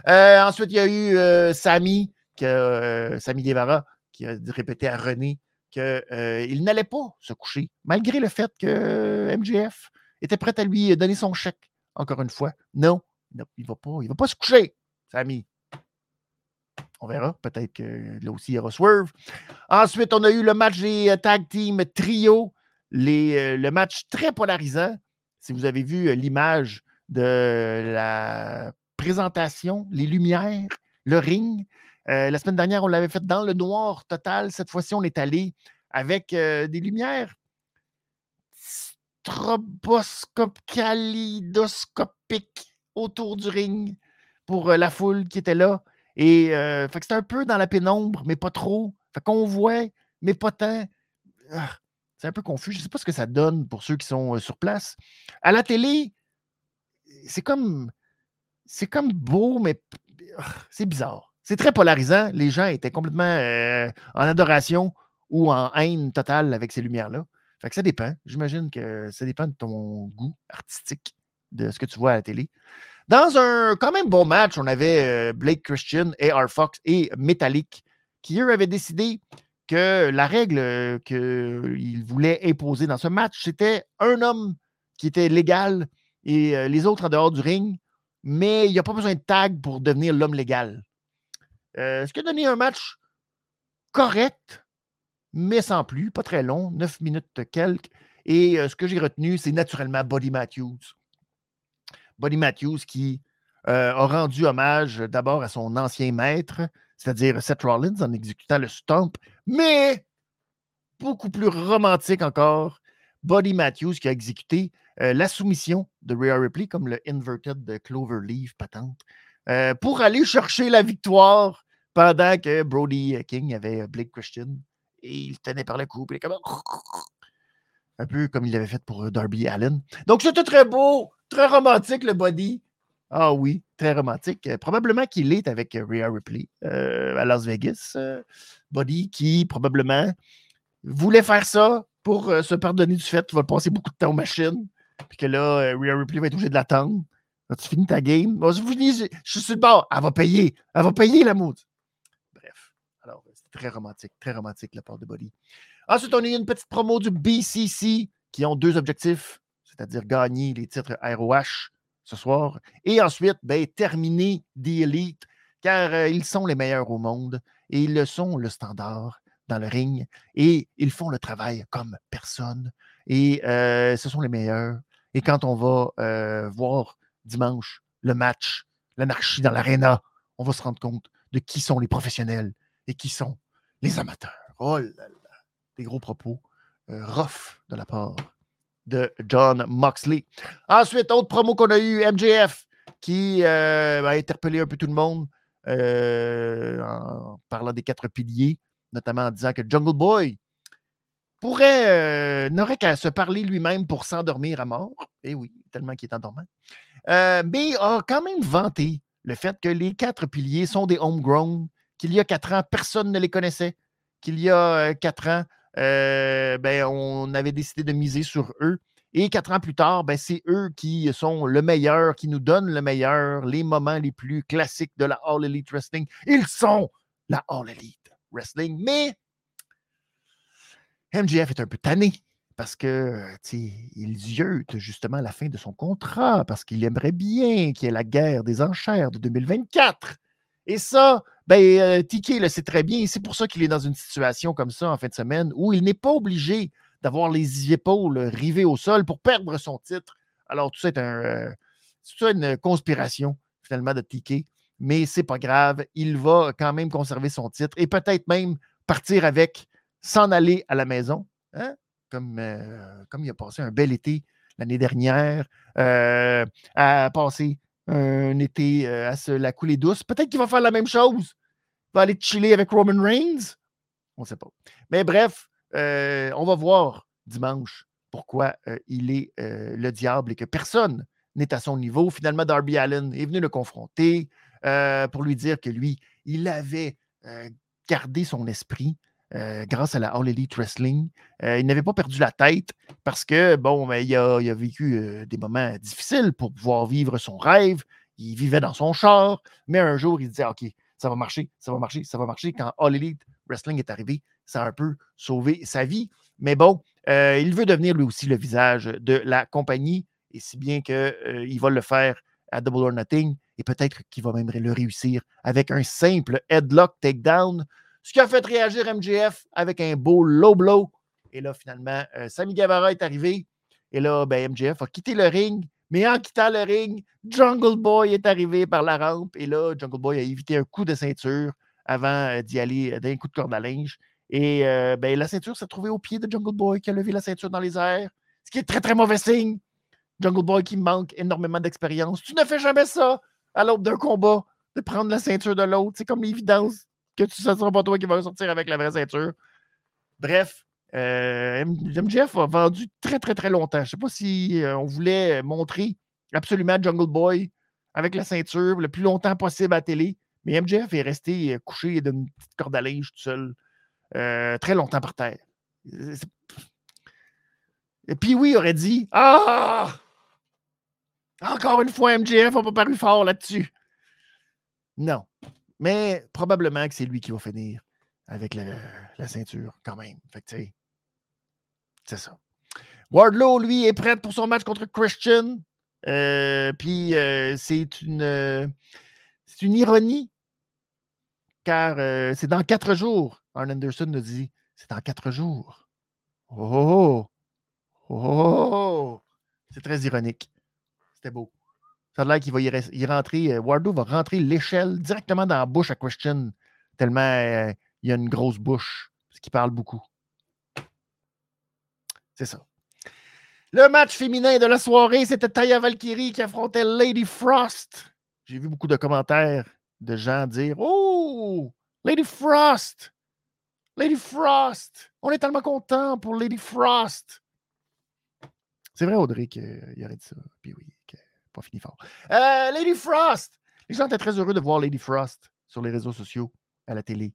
Euh, ensuite, il y a eu Samy, Samy Guevara, qui a répété à René qu'il n'allait pas se coucher, malgré le fait que MGF était prêt à lui donner son chèque, encore une fois. Non, il ne va, pas, il va pas se coucher, Sammy. On verra. Peut-être que là aussi, il y aura Swerve. Ensuite, on a eu le match des euh, Tag Team Trio, euh, le match très polarisant. Si vous avez vu euh, l'image de la présentation, les lumières, le ring. la semaine dernière, on l'avait fait dans le noir total. Cette fois-ci, on est allé avec des lumières stroboscope autour du ring pour la foule qui était là. Et euh, c'était un peu dans la pénombre, mais pas trop. Fait qu'on voit, mais pas tant. Ah, c'est un peu confus. Je ne sais pas ce que ça donne pour ceux qui sont euh, sur place. À la télé, c'est comme. C'est comme beau, mais ah, c'est bizarre. C'est très polarisant. Les gens étaient complètement en adoration ou en haine totale avec ces lumières-là. Fait que ça dépend. J'imagine que ça dépend de ton goût artistique, de ce que tu vois à la télé. Dans un quand même bon match, on avait euh, Blake Christian, AR Fox et Metallic qui, eux, avaient décidé que la règle euh, qu'ils voulaient imposer dans ce match, c'était un homme qui était légal et euh, les autres en dehors du ring, mais il n'y a pas besoin de tag pour devenir l'homme légal. ce qui a donné un match correct, mais sans plus, pas très long, 9 minutes quelques. Et ce que j'ai retenu, c'est naturellement Buddy Matthews. Buddy Matthews qui a rendu hommage d'abord à son ancien maître, c'est-à-dire Seth Rollins, en exécutant le stomp, mais beaucoup plus romantique encore, Buddy Matthews qui a exécuté la soumission de Rhea Ripley comme le inverted de Cloverleaf patente pour aller chercher la victoire pendant que Brody King avait Blake Christian et il tenait par le cou, comme un peu comme il l'avait fait pour euh, Darby Allen. Donc, c'était très beau, très romantique, le body. Ah oui, très romantique. Euh, probablement qu'il est avec euh, Rhea Ripley à Las Vegas. body qui, probablement, voulait faire ça pour se pardonner du fait qu'il va passer beaucoup de temps aux machines. Puis que là, Rhea Ripley va être obligée de l'attendre. tu finis ta game? je, je, suis sur le bord. Elle va payer. Elle va payer la mode très romantique, très romantique la part de Body. Ensuite, on a eu une petite promo du BCC qui ont deux objectifs, c'est-à-dire gagner les titres ROH ce soir et ensuite ben, terminer The Elite car euh, ils sont les meilleurs au monde et ils le sont le standard dans le ring et ils font le travail comme personne. Et ce sont les meilleurs. Et quand on va voir dimanche le match, l'anarchie dans l'aréna, on va se rendre compte de qui sont les professionnels et qui sont les amateurs. Oh là là, des gros propos rough de la part de John Moxley. Ensuite, autre promo qu'on a eu, MJF, qui a interpellé un peu tout le monde en parlant des quatre piliers, notamment en disant que Jungle Boy pourrait, n'aurait qu'à se parler lui-même pour s'endormir à mort. Eh oui, tellement qu'il est endormant. mais a quand même vanté le fait que les quatre piliers sont des homegrown, qu'il y a quatre ans, personne ne les connaissait, qu'il y a quatre ans, ben, on avait décidé de miser sur eux. Et quatre ans plus tard, ben, c'est eux qui sont le meilleur, qui nous donnent le meilleur, les moments les plus classiques de la All Elite Wrestling. Ils sont la All Elite Wrestling. Mais MJF est un peu tanné parce que il zieute justement la fin de son contrat, parce qu'il aimerait bien qu'il y ait la guerre des enchères de 2024. Et ça, ben, euh, Tiki le sait très bien. C'est pour ça qu'il est dans une situation comme ça en fin de semaine où il n'est pas obligé d'avoir les épaules rivées au sol pour perdre son titre. Alors, tout ça est un, euh, une conspiration, finalement, de Tiki. Mais c'est pas grave. Il va quand même conserver son titre et peut-être même partir avec, s'en aller à la maison. Hein? Comme, euh, comme il a passé un bel été l'année dernière, à passer un été à se la couler douce. Peut-être qu'il va faire la même chose. Il va aller chiller avec Roman Reigns. On ne sait pas. Mais bref, euh, on va voir dimanche pourquoi euh, il est euh, le diable et que personne n'est à son niveau. Finalement, Darby Allen est venu le confronter pour lui dire que lui, il avait gardé son esprit grâce à la All Elite Wrestling. il n'avait pas perdu la tête parce que, bon, il, a, vécu des moments difficiles pour pouvoir vivre son rêve. Il vivait dans son char, mais un jour, il disait OK, ça va marcher, ça va marcher, ça va marcher. Quand All Elite Wrestling est arrivé, ça a un peu sauvé sa vie. Mais bon, euh, il veut devenir lui aussi le visage de la compagnie, et si bien qu'il euh, va le faire à Double or Nothing, et peut-être qu'il va même le réussir avec un simple headlock takedown, ce qui a fait réagir MJF avec un beau low blow. Et là, finalement, euh, Sammy Guevara est arrivé, et là, ben, MJF a quitté le ring, mais en quittant le ring, Jungle Boy est arrivé par la rampe, et là, Jungle Boy a évité un coup de ceinture avant d'y aller d'un coup de corde à linge. Et ben, la ceinture s'est trouvée au pied de Jungle Boy qui a levé la ceinture dans les airs, ce qui est très, très mauvais signe. Jungle Boy qui manque énormément d'expérience. Tu ne fais jamais ça à l'aube d'un combat, de prendre la ceinture de l'autre. C'est comme l'évidence que ce ne sera pas toi qui vas sortir avec la vraie ceinture. Bref, euh, MJF a vendu très, très, très longtemps. Je ne sais pas si on voulait montrer absolument Jungle Boy avec la ceinture le plus longtemps possible à la télé, mais MJF est resté couché d'une petite corde à linge tout seul euh, très longtemps par terre. Et puis oui, aurait dit Ah Encore une fois, MJF n'a pas paru fort là-dessus. Non. Mais probablement que c'est lui qui va finir avec la, ceinture, quand même. Fait que, c'est ça. Wardlow, lui, est prêt pour son match contre Christian. Euh, puis euh, c'est une, une ironie, car c'est dans quatre jours Arn Anderson nous dit c'est en quatre jours. Oh! Oh! oh! C'est très ironique. C'était beau. Ça a l'air qu'il va y, rentrer. Euh, Wardo va rentrer l'échelle directement dans la bouche à Christian, tellement euh, il y a une grosse bouche, parce qu'il parle beaucoup. C'est ça. Le match féminin de la soirée, c'était Taya Valkyrie qui affrontait Lady Frost. J'ai vu beaucoup de commentaires de gens dire Oh, Lady Frost, Lady Frost! On est tellement content pour Lady Frost! C'est vrai, Audrey, qu'il aurait dit ça. Puis oui, pas fini fort. Euh, Lady Frost! Les gens étaient très heureux de voir Lady Frost sur les réseaux sociaux, à la télé.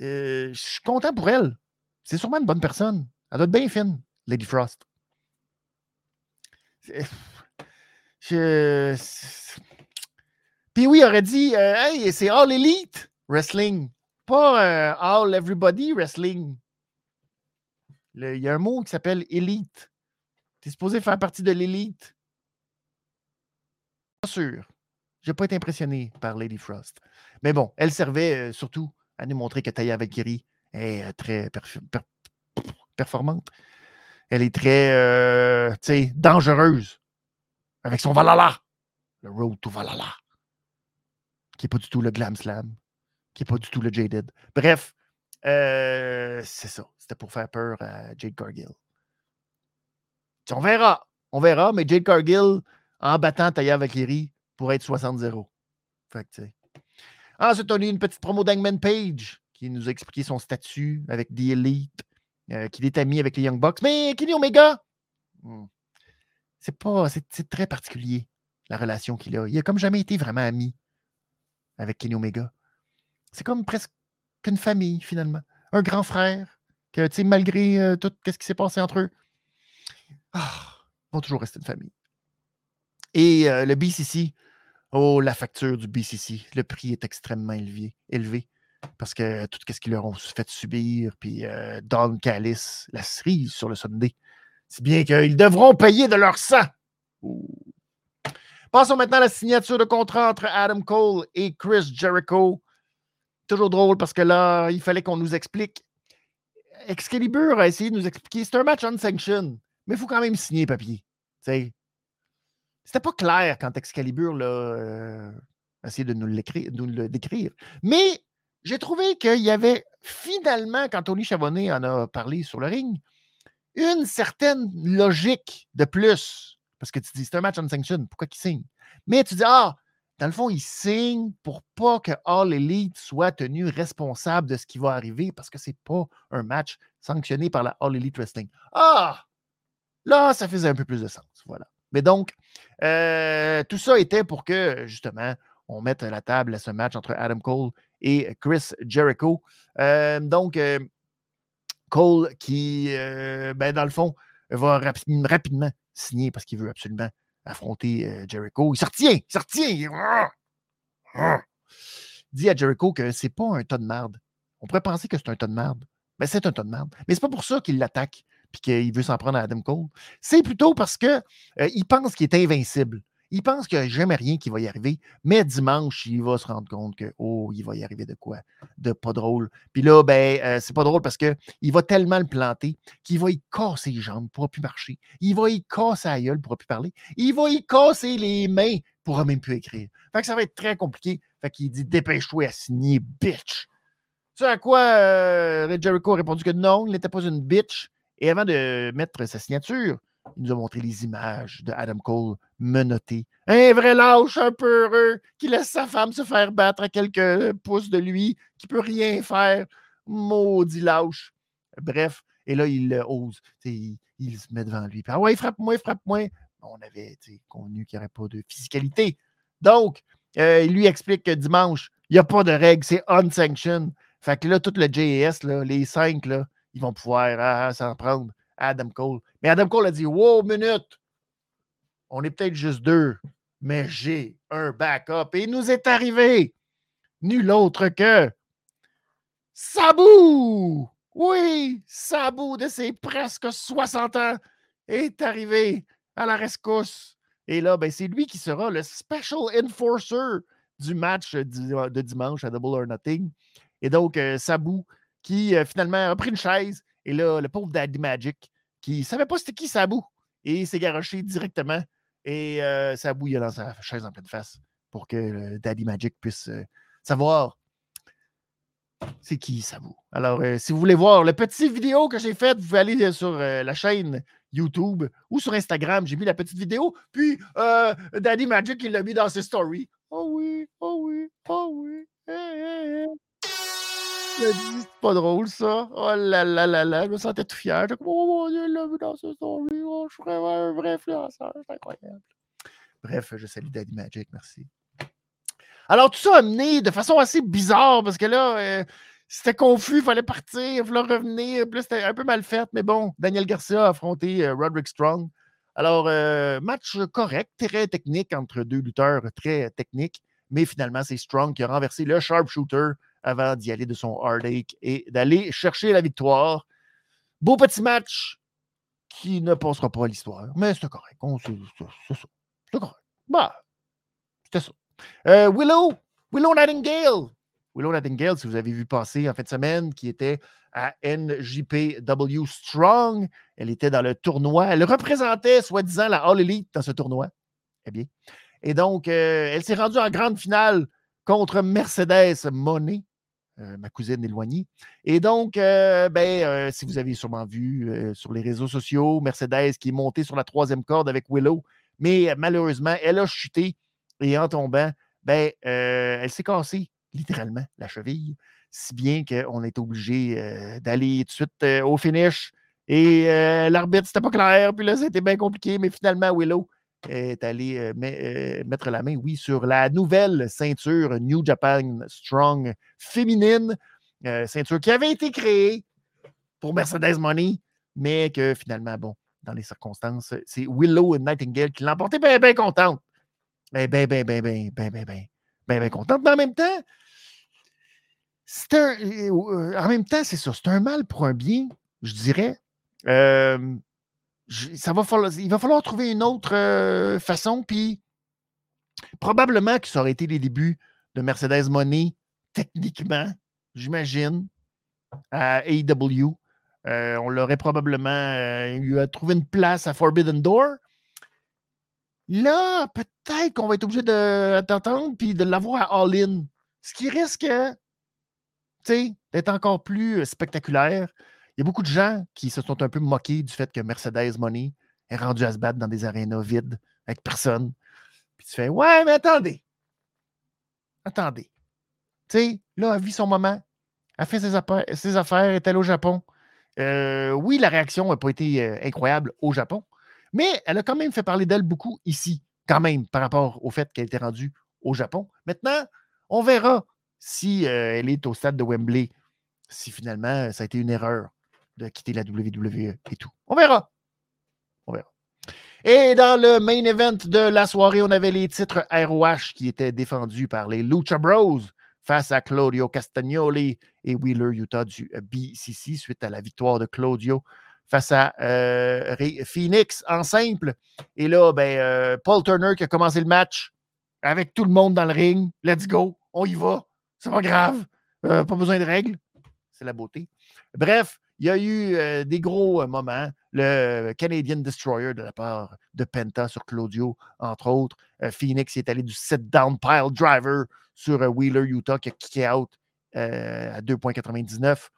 Euh, je suis content pour elle. C'est sûrement une bonne personne. Elle doit être bien fine, Lady Frost. Puis oui, aurait dit euh, Hey, c'est All Elite Wrestling pas All Everybody Wrestling. Il y a un mot qui s'appelle Elite. Tu es supposé faire partie de l'élite. Pas sûr. Je n'ai pas été impressionné par Lady Frost. Mais bon, elle servait euh, surtout à nous montrer que Taya Valkyrie est euh, très performante. Elle est très euh, dangereuse. Avec son Valhalla. Le Road to Valhalla. Qui n'est pas du tout le Glam Slam. Qui n'est pas du tout le Jaded. Bref, c'est ça. C'était pour faire peur à Jade Cargill. On verra. On verra, mais Jade Cargill, en battant Taya Valkyrie, pour être 60-0. Fait que, Ensuite, on a une petite promo d'Angman Page qui nous a expliqué son statut avec The Elite, euh, qu'il est ami avec les Young Bucks. Mais Kenny Omega, hmm, c'est pas. C'est très particulier, la relation qu'il a. Il a comme jamais été vraiment ami avec Kenny Omega. C'est comme presque une famille, finalement. Un grand frère, que, malgré euh, tout ce qui s'est passé entre eux, ah, vont toujours rester une famille. Et euh, le BCC, oh, la facture du BCC, le prix est extrêmement élevé. élevé parce que tout ce qu'ils leur ont fait subir, puis euh, Don Callis, la cerise sur le Sunday, c'est bien qu'ils devront payer de leur sang. Passons maintenant à la signature de contrat entre Adam Cole et Chris Jericho. Toujours drôle parce que là, il fallait qu'on nous explique. Excalibur a essayé de nous expliquer. C'est un match unsanctioned, mais il faut quand même signer papier. C'était pas clair quand Excalibur a euh, essayé de nous, nous, le décrire. Mais j'ai trouvé qu'il y avait finalement, quand Tony Chavonnet en a parlé sur le ring, une certaine logique de plus. Parce que tu dis, c'est un match unsanctioned, pourquoi qu'il signe? Mais tu dis, ah, dans le fond, il signe pour pas que All Elite soit tenu responsable de ce qui va arriver parce que c'est pas un match sanctionné par la All Elite Wrestling. Ah! Là, ça faisait un peu plus de sens. Voilà. Mais donc, euh, tout ça était pour que, justement, on mette à la table ce match entre Adam Cole et Chris Jericho. Euh, donc, euh, Cole qui, ben, dans le fond, va rapidement signer parce qu'il veut absolument affronter Jericho. Il se retient, il se retient. Il... Dit à Jericho que c'est pas un tas de merde. On pourrait penser que c'est un tas de merde. Mais c'est un tas de merde. Mais c'est pas pour ça qu'il l'attaque et qu'il veut s'en prendre à Adam Cole. C'est plutôt parce qu'il euh, pense qu'il est invincible. Il pense qu'il n'y a jamais rien qui va y arriver, mais dimanche, il va se rendre compte que, oh, il va y arriver de quoi? De pas drôle. Puis là, ben, euh, c'est pas drôle parce qu'il va tellement le planter qu'il va y casser les jambes, ne pourra plus marcher. Il va y casser la gueule, ne pourra plus parler. Il va y casser les mains, ne pourra même plus écrire. Fait que ça va être très compliqué. Fait qu'il dit, dépêche-toi à signer, bitch. Tu sais à quoi euh, Jericho a répondu que non, il n'était pas une bitch. Et avant de mettre sa signature, il nous a montré les images de Adam Cole menotté. Un vrai lâche, un peu heureux, qui laisse sa femme se faire battre à quelques pouces de lui, qui peut rien faire. Maudit lâche. Bref, et là, il ose. Il, se met devant lui. ah ouais, frappe-moi, frappe-moi. On avait convenu qu'il n'y aurait pas de physicalité. Donc, euh, il lui explique que dimanche, il n'y a pas de règles, c'est unsanctioned. Fait que là, tout le JS, les cinq, là, ils vont pouvoir ah, s'en prendre. Adam Cole. Mais Adam Cole a dit Wow, minute, on est peut-être juste deux, mais j'ai un backup. Et il nous est arrivé nul autre que Sabu. Oui, Sabu de ses presque 60 ans est arrivé à la rescousse. Et là, ben, c'est lui qui sera le special enforcer du match de dimanche à Double or Nothing. Et donc, euh, Sabu, qui euh, finalement a pris une chaise et là, le pauvre Daddy Magic, qui ne savait pas c'était qui Sabu, et s'est garoché directement. Et euh, Sabu, il a lancé sa chaise en pleine face pour que Daddy Magic puisse euh, savoir c'est qui Sabu. Alors, si vous voulez voir le petit vidéo que j'ai fait, vous pouvez aller sur la chaîne YouTube ou sur Instagram. J'ai mis la petite vidéo. Puis, Daddy Magic, il l'a mis dans ses stories. Oh oui, oh oui, oh oui. Eh, eh c'est pas drôle, ça. Oh là là là là, je me sentais tout fier. J'étais comme, oh mon Dieu, vu dans ce story. Oh, je suis vraiment un vrai influenceur. C'est incroyable. Bref, je salue Daddy Magic, merci. Alors, tout ça a mené de façon assez bizarre parce que là, euh, c'était confus, il fallait partir, il fallait revenir. Puis c'était un peu mal fait, mais bon, Daniel Garcia a affronté euh, Roderick Strong. Alors, euh, match correct, très technique entre deux lutteurs très techniques, mais finalement, c'est Strong qui a renversé le sharpshooter avant d'y aller de son heartache et d'aller chercher la victoire. Beau petit match qui ne passera pas à l'histoire, mais c'était correct. C'est ça. C'était correct. Bah, c'était ça. Euh, Willow, Willow Nightingale. Willow Nightingale, si vous avez vu passer en fin de semaine, qui était à NJPW Strong. Elle était dans le tournoi. Elle représentait, soi-disant, la All Elite dans ce tournoi. Eh bien. Et donc, euh, elle s'est rendue en grande finale contre Mercedes Monet, euh, ma cousine éloignée. Et donc, euh, ben, si vous avez sûrement vu sur les réseaux sociaux, Mercedes qui est montée sur la troisième corde avec Willow, mais malheureusement, elle a chuté et en tombant, ben, elle s'est cassée littéralement la cheville, si bien qu'on est obligé d'aller tout de suite au finish. Et l'arbitre, c'était pas clair, puis là, c'était bien compliqué, mais finalement, Willow est allé mettre la main, oui, sur la nouvelle ceinture New Japan Strong féminine, ceinture qui avait été créée pour Mercedes Money, mais que finalement, bon, dans les circonstances, c'est Willow Nightingale qui l'a emporté bien, bien contente. Bien, bien, bien, bien, bien, bien, bien, bien, bien contente. Mais en même temps, c'est un, en même temps, c'est ça, c'est un mal pour un bien, je dirais. Ça va falloir, il va falloir trouver une autre façon, puis probablement que ça aurait été les débuts de Mercedes Money, techniquement, j'imagine, à AEW. on l'aurait probablement eu à trouver une place à Forbidden Door. Là, peut-être qu'on va être obligé d'attendre puis de l'avoir à All-In. Ce qui risque d'être encore plus spectaculaire. Il y a beaucoup de gens qui se sont un peu moqués du fait que Mercedes Money est rendu à se battre dans des arénas vides avec personne. Puis tu fais Ouais, mais attendez. Attendez. Tu sais, là, elle vit son moment. Elle fait ses, affaires, ses affaires, est allée au Japon. oui, la réaction n'a pas été incroyable au Japon, mais elle a quand même fait parler d'elle beaucoup ici, quand même, par rapport au fait qu'elle était rendue au Japon. Maintenant, on verra si elle est au stade de Wembley, si finalement ça a été une erreur de quitter la WWE et tout. On verra. On verra. Et dans le main event de la soirée, on avait les titres ROH qui étaient défendus par les Lucha Bros face à Claudio Castagnoli et Wheeler Utah du BCC suite à la victoire de Claudio face à Phoenix en simple. Et là, ben, Paul Turner qui a commencé le match avec tout le monde dans le ring. Let's go, on y va. C'est pas grave. Euh, pas besoin de règles. C'est la beauté. Bref, il y a eu euh, des gros euh, moments. Le Canadian Destroyer de la part de Penta sur Claudio, entre autres. Phoenix est allé du sit-down pile driver sur Wheeler Utah qui a kické out à 2,99.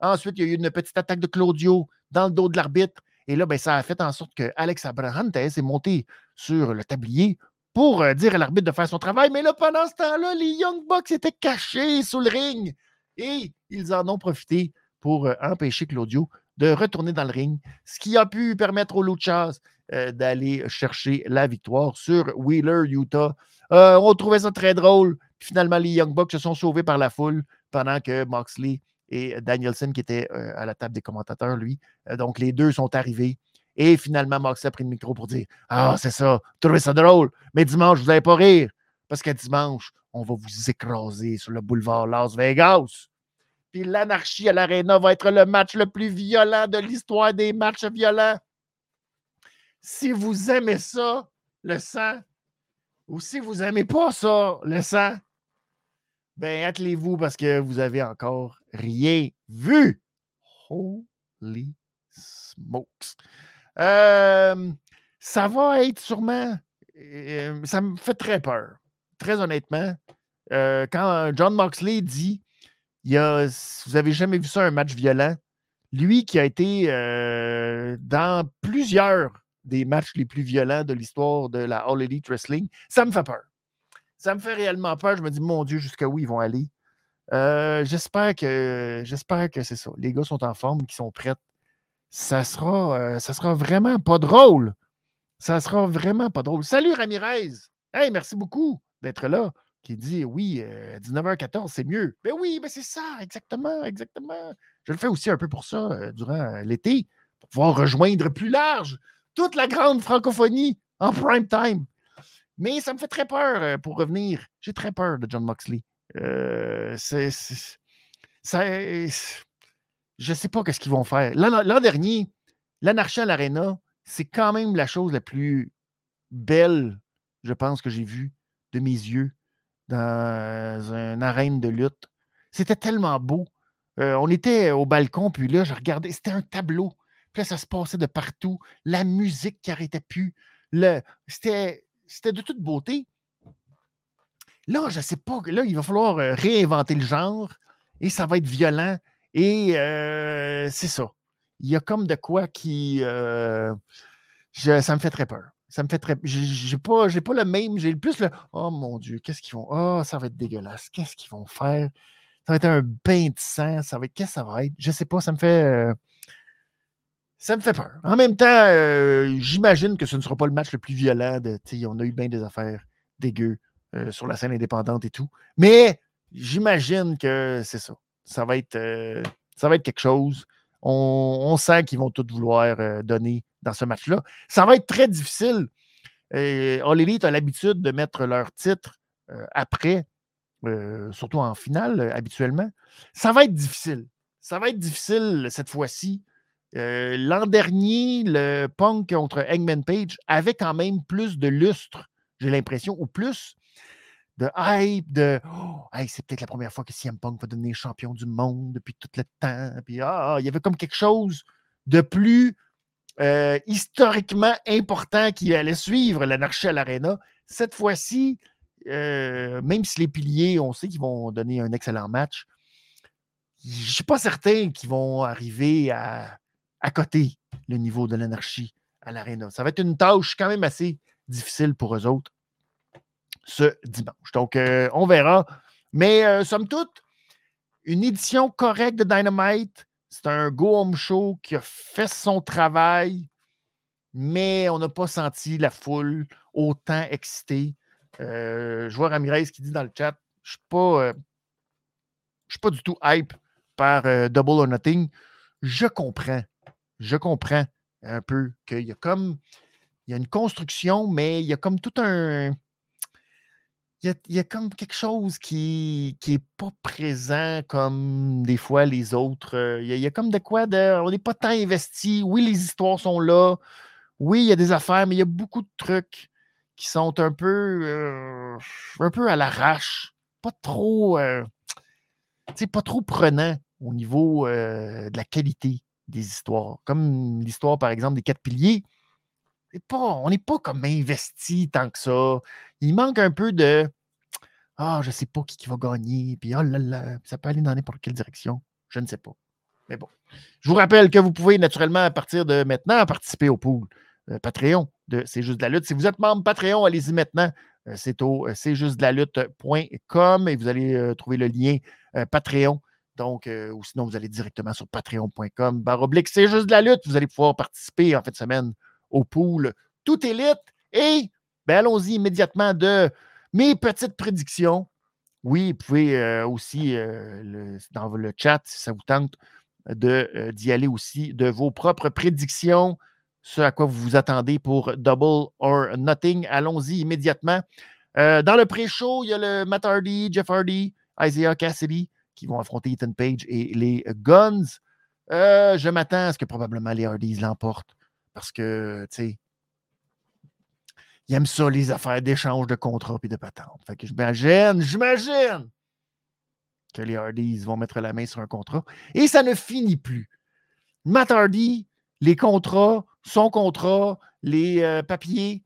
Ensuite, il y a eu une petite attaque de Claudio dans le dos de l'arbitre. Et là, ben, ça a fait en sorte que Alex Abrahantes est monté sur le tablier pour euh, dire à l'arbitre de faire son travail. Mais là, pendant ce temps-là, les Young Bucks étaient cachés sous le ring et ils en ont profité pour euh, empêcher Claudio de retourner dans le ring, ce qui a pu permettre aux Luchas euh, d'aller chercher la victoire sur Wheeler, Utah. on trouvait ça très drôle. finalement, les Young Bucks se sont sauvés par la foule pendant que Moxley et Danielson, qui étaient à la table des commentateurs, lui, donc les deux sont arrivés et finalement, Moxley a pris le micro pour dire Ah, c'est ça, trouvez ça drôle, mais dimanche, vous n'allez pas rire, parce qu'à dimanche, on va vous écraser sur le boulevard Las Vegas. Puis l'anarchie à l'Arena va être le match le plus violent de l'histoire des matchs violents. Si vous aimez ça, le sang, ou si vous n'aimez pas ça, le sang, ben attelez-vous parce que vous avez encore rien vu. Holy smokes ça va être sûrement. ça me fait très peur. Très honnêtement. quand John Moxley dit il a, vous n'avez jamais vu ça, un match violent, lui qui a été dans plusieurs des matchs les plus violents de l'histoire de la All Elite Wrestling, ça me fait peur. Ça me fait réellement peur. Je me dis, mon Dieu, jusqu'à où ils vont aller? j'espère que j'espère que c'est ça. Les gars sont en forme, qui sont prêts ça sera, euh, ça sera vraiment pas drôle. Ça sera vraiment pas drôle. Salut Ramirez! Hey, merci beaucoup d'être là. Qui dit oui, 19h14, euh, c'est mieux. Ben oui, ben c'est ça, exactement, exactement. Je le fais aussi un peu pour ça euh, durant l'été, pour pouvoir rejoindre plus large toute la grande francophonie en prime time. Mais ça me fait très peur pour revenir. J'ai très peur de John Moxley. c'est, je ne sais pas ce qu'ils vont faire. L'an dernier, l'anarchie à l'Arena, c'est quand même la chose la plus belle, je pense, que j'ai vue de mes yeux dans une arène de lutte C'était tellement beau. Euh, on était au balcon, puis là, je regardais, c'était un tableau. Puis là, ça se passait de partout. La musique qui arrêtait plus. C'était de toute beauté. Là, je ne sais pas. Là, il va falloir euh, réinventer le genre et ça va être violent. Et euh, c'est ça. Il y a comme de quoi qui. ça me fait très peur. Ça me fait très. J'ai pas, pas le même. J'ai plus le. Oh mon Dieu, qu'est-ce qu'ils vont. Oh, ça va être dégueulasse. Qu'est-ce qu'ils vont faire? Ça va être un bain de sang. Ça va être. Qu'est-ce que ça va être? Je sais pas. Ça me fait. Euh, ça me fait peur. En même temps, euh, j'imagine que ce ne sera pas le match le plus violent. De, on a eu bien des affaires dégueu euh, sur la scène indépendante et tout. Mais j'imagine que c'est ça. Ça va être, ça va être quelque chose. On, sent qu'ils vont tout vouloir donner dans ce match-là. Ça va être très difficile. Et All Elite a l'habitude de mettre leur titre après, surtout en finale habituellement. Ça va être difficile. Ça va être difficile cette fois-ci. L'an dernier, le Punk contre Eggman Page avait quand même plus de lustre, j'ai l'impression, ou plus de hype, de c'est peut-être la première fois que CM Punk va devenir champion du monde depuis tout le temps. Puis ah, il y avait comme quelque chose de plus euh, historiquement important qui allait suivre l'anarchie à l'Arena. Cette fois-ci, euh, même si les piliers, on sait qu'ils vont donner un excellent match, je ne suis pas certain qu'ils vont arriver à, à côté le niveau de l'anarchie à l'Arena. Ça va être une tâche quand même assez difficile pour eux autres ce dimanche. Donc, euh, on verra. Mais somme toute, une édition correcte de Dynamite c'est un go home show qui a fait son travail, mais on n'a pas senti la foule autant excitée. Euh, je vois Ramirez qui dit dans le chat Je ne euh, suis, pas du tout hype par euh, Double or Nothing. Je comprends. Je comprends un peu qu'il y a comme. Il y a une construction, mais il y a comme tout un il y, a, comme quelque chose qui n'est pas présent comme des fois les autres. Euh, il y, a, comme de quoi de. On n'est pas tant investi. Oui, les histoires sont là. Oui, il y a des affaires, mais il y a beaucoup de trucs qui sont un peu, euh, un peu à l'arrache. Pas trop. Euh, pas trop prenant au niveau de la qualité des histoires. Comme l'histoire, par exemple, des quatre piliers. Pas, on n'est pas comme investi tant que ça. Il manque un peu de Ah, je ne sais pas qui, va gagner, puis oh là là, ça peut aller dans n'importe quelle direction. Je ne sais pas. Mais bon. Je vous rappelle que vous pouvez naturellement, à partir de maintenant, participer au pool euh, Patreon de C'est juste de la lutte. Si vous êtes membre Patreon, allez-y maintenant. Euh, c'est au euh, c'est juste de la lutte.com et vous allez trouver le lien Patreon. Donc, ou sinon, vous allez directement sur patreon.com. Barre oblique, c'est juste de la lutte. Vous allez pouvoir participer en fin de semaine au pool Tout élite. Et ben, allons-y immédiatement de mes petites prédictions. Oui, vous pouvez euh, aussi, euh, dans le chat, si ça vous tente, euh, d'y aller aussi de vos propres prédictions, ce à quoi vous vous attendez pour Double or Nothing. Allons-y immédiatement. dans le pré-show, il y a le Matt Hardy, Jeff Hardy, Isaiah Cassidy qui vont affronter Ethan Page et les Guns. je m'attends à ce que probablement les Hardys l'emportent parce que, tu sais, ils aiment ça, les affaires d'échange de contrats et de patentes. Fait que j'imagine, j'imagine que les Hardys vont mettre la main sur un contrat. Et ça ne finit plus. Matt Hardy, les contrats, son contrat, les euh, papiers.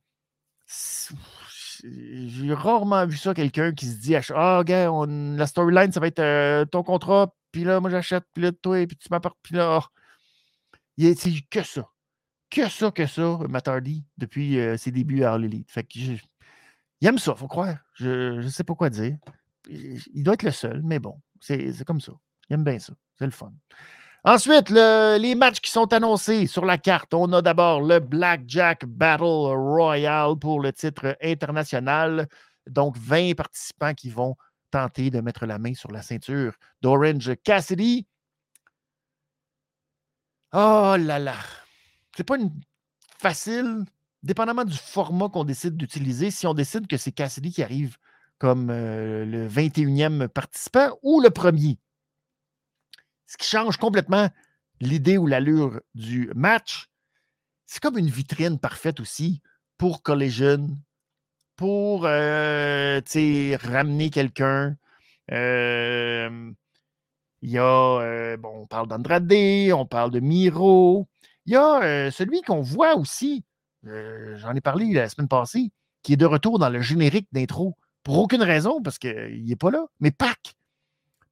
J'ai rarement vu ça, quelqu'un qui se dit Ah, gars, la storyline, ça va être euh, ton contrat, puis là, moi j'achète, puis là, toi, puis tu m'apportes, puis là. Oh. C'est que ça que ça, que ça, Matardi, depuis euh, ses débuts à All Elite. Fait que il aime ça, faut croire. Je ne sais pas quoi dire. Il doit être le seul, mais bon, c'est comme ça. Il aime bien ça. C'est le fun. Ensuite, les matchs qui sont annoncés sur la carte. On a d'abord le Blackjack Battle Royale pour le titre international. Donc, 20 participants qui vont tenter de mettre la main sur la ceinture d'Orange Cassidy. Oh là là! C'est pas une facile, dépendamment du format qu'on décide d'utiliser, si on décide que c'est Cassidy qui arrive comme euh, le 21e participant ou le premier. Ce qui change complètement l'idée ou l'allure du match. C'est comme une vitrine parfaite aussi pour Collision, pour euh, ramener quelqu'un. Euh, Il y a, bon, on parle d'Andrade, on parle de Miro. Il y a celui qu'on voit aussi, j'en ai parlé la semaine passée, qui est de retour dans le générique d'intro. Pour aucune raison, parce qu'il n'est pas là. Mais Pac.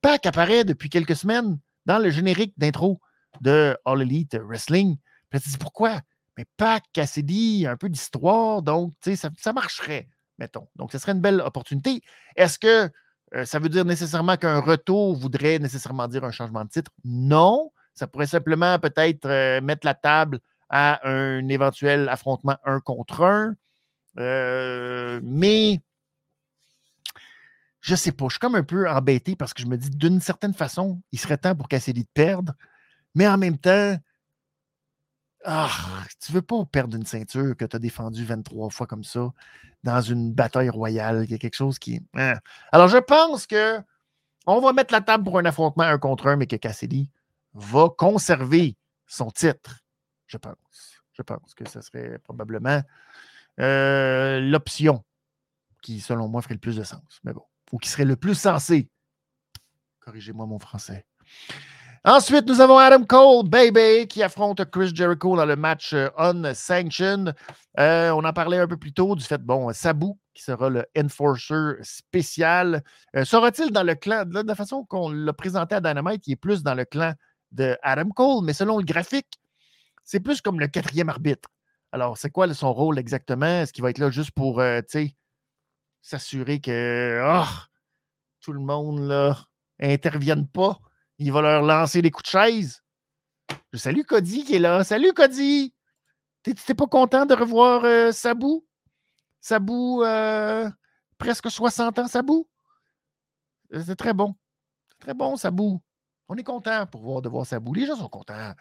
Pac apparaît depuis quelques semaines dans le générique d'intro de All Elite Wrestling. Puis tu dis pourquoi? Mais Pac, Cassidy, un peu d'histoire, donc ça, ça marcherait, mettons. Donc, ce serait une belle opportunité. Est-ce que euh, ça veut dire nécessairement qu'un retour voudrait nécessairement dire un changement de titre? Non. Ça pourrait simplement peut-être euh, mettre la table à un éventuel affrontement un contre un. Euh, mais je sais pas, je suis comme un peu embêté parce que je me dis d'une certaine façon, il serait temps pour Cassidy de perdre, mais en même temps, ah, tu veux pas perdre une ceinture que tu as défendue 23 fois comme ça dans une bataille royale. Il y a quelque chose qui. Hein. Alors, je pense que on va mettre la table pour un affrontement un contre un, mais que Cassidy va conserver son titre. Je pense. Je pense que ce serait probablement euh, l'option qui, selon moi, ferait le plus de sens. Mais bon ou qui serait le plus sensé. Corrigez-moi mon français. Ensuite, nous avons Adam Cole, baby, qui affronte Chris Jericho dans le match euh, Unsanctioned. Euh, on en parlait un peu plus tôt du fait, bon, Sabu, qui sera le Enforcer spécial. Sera-t-il dans le clan, de la façon qu'on l'a présenté à Dynamite, qui est plus dans le clan de Adam Cole, mais selon le graphique, c'est plus comme le quatrième arbitre. Alors, c'est quoi son rôle exactement? Est-ce qu'il va être là juste pour, sais, s'assurer que oh, tout le monde là intervienne pas? Il va leur lancer des coups de chaise? Je salue Cody qui est là. Salut Cody! T'es pas content de revoir euh, Sabou? Sabou, euh, presque 60 ans, Sabou? Euh, c'est très bon. Très bon, Sabou. On est content pour voir, de voir Sabou. Les gens sont contents.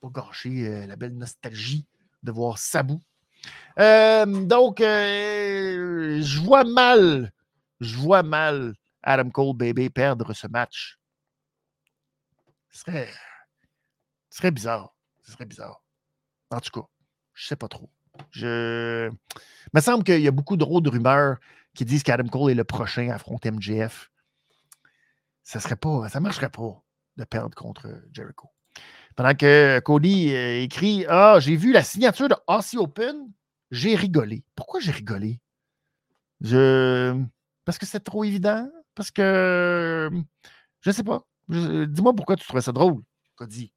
Pour gâcher la belle nostalgie de voir Sabou. Euh, donc, euh, je vois mal, je vois mal Adam Cole, bébé, perdre ce match. Ce serait, bizarre. Ce serait bizarre. En tout cas, je sais pas trop. Je... Il me semble qu'il y a beaucoup de de rumeurs qui disent qu'Adam Cole est le prochain à affronter MJF. Ça serait pas, ça marcherait pas de perdre contre Jericho. Pendant que Cody euh, écrit Ah, j'ai vu la signature de Aussie Open j'ai rigolé. Pourquoi j'ai rigolé? Je... Parce que c'est trop évident? Parce que. Je ne sais pas. Dis-moi pourquoi tu trouvais ça drôle, Cody.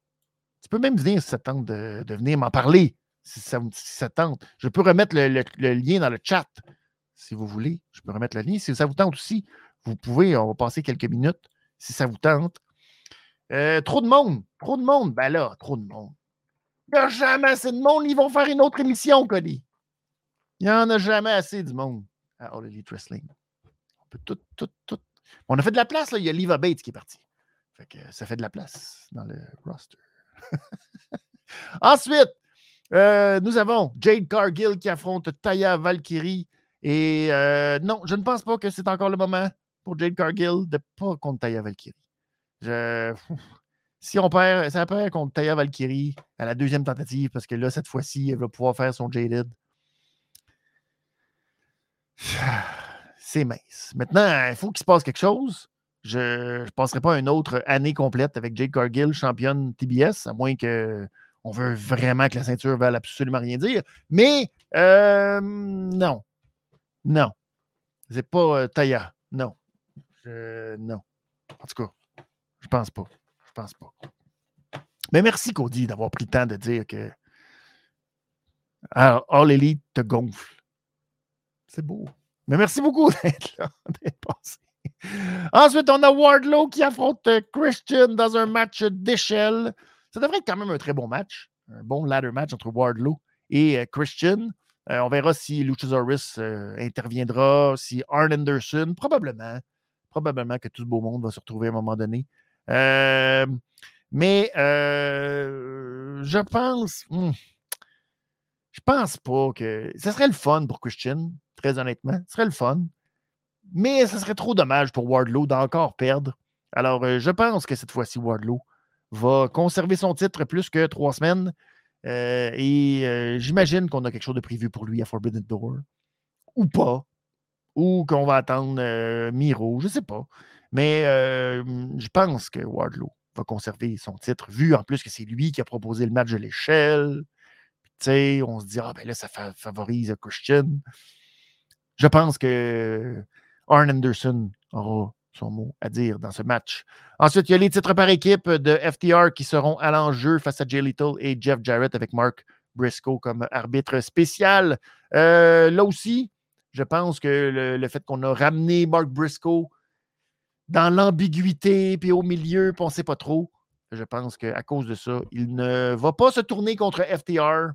Tu peux même venir si ça tente de, venir m'en parler. Si ça, tente. Je peux remettre le, lien dans le chat si vous voulez. Je peux remettre le lien. Si ça vous tente aussi, vous pouvez. On va passer quelques minutes si ça vous tente. Euh, trop de monde. Trop de monde. Ben là, trop de monde. Il n'y a jamais assez de monde. Ils vont faire une autre émission, Cody. Il n'y en a jamais assez du monde à All Elite Wrestling. On peut tout, tout, tout. On a fait de la place, là. Il y a Liva Bates qui est parti. Ça fait de la place dans le roster. Ensuite, euh, nous avons Jade Cargill qui affronte Taya Valkyrie. Et euh, non, je ne pense pas que c'est encore le moment pour Jade Cargill de pas contre Taya Valkyrie. si on perd, ça perd contre Taya Valkyrie à la deuxième tentative, parce que là, cette fois-ci, elle va pouvoir faire son Jaded. C'est mince. Maintenant, il faut qu'il se passe quelque chose. Je ne passerai pas une autre année complète avec Jake Cargill, championne TBS, à moins qu'on veut vraiment que la ceinture veuille absolument rien dire. Mais euh, non. Non. C'est pas euh, Taya. Non. Non. En tout cas, je pense pas. Je pense pas. Mais merci, Cody, d'avoir pris le temps de dire que All Elite te gonfle. C'est beau. Mais merci beaucoup d'être là. Ensuite, on a Wardlow qui affronte euh, Christian dans un match d'échelle. Ça devrait être quand même un très bon match. Un bon ladder match entre Wardlow et euh, Christian. Euh, on verra si Luchasaurus interviendra, si Arn Anderson, probablement. Probablement que tout ce beau monde va se retrouver à un moment donné. mais je pense. Hmm, je pense pas que. Ce serait le fun pour Christian très honnêtement. Ce serait le fun. Mais ce serait trop dommage pour Wardlow d'encore perdre. Alors, euh, je pense que cette fois-ci, Wardlow va conserver son titre plus que trois semaines. Euh, et euh, j'imagine qu'on a quelque chose de prévu pour lui à Forbidden Door. Ou pas. Ou qu'on va attendre Miro. Je ne sais pas. Mais je pense que Wardlow va conserver son titre, vu en plus que c'est lui qui a proposé le match de l'échelle. On se dit, ah ben là, ça favorise Christian. Je pense que Arn Anderson aura son mot à dire dans ce match. Ensuite, il y a les titres par équipe de FTR qui seront à l'enjeu face à Jay Little et Jeff Jarrett avec Mark Briscoe comme arbitre spécial. Euh, là aussi, je pense que le, fait qu'on a ramené Mark Briscoe dans l'ambiguïté, puis au milieu, on ne sait pas trop, je pense qu'à cause de ça, il ne va pas se tourner contre FTR.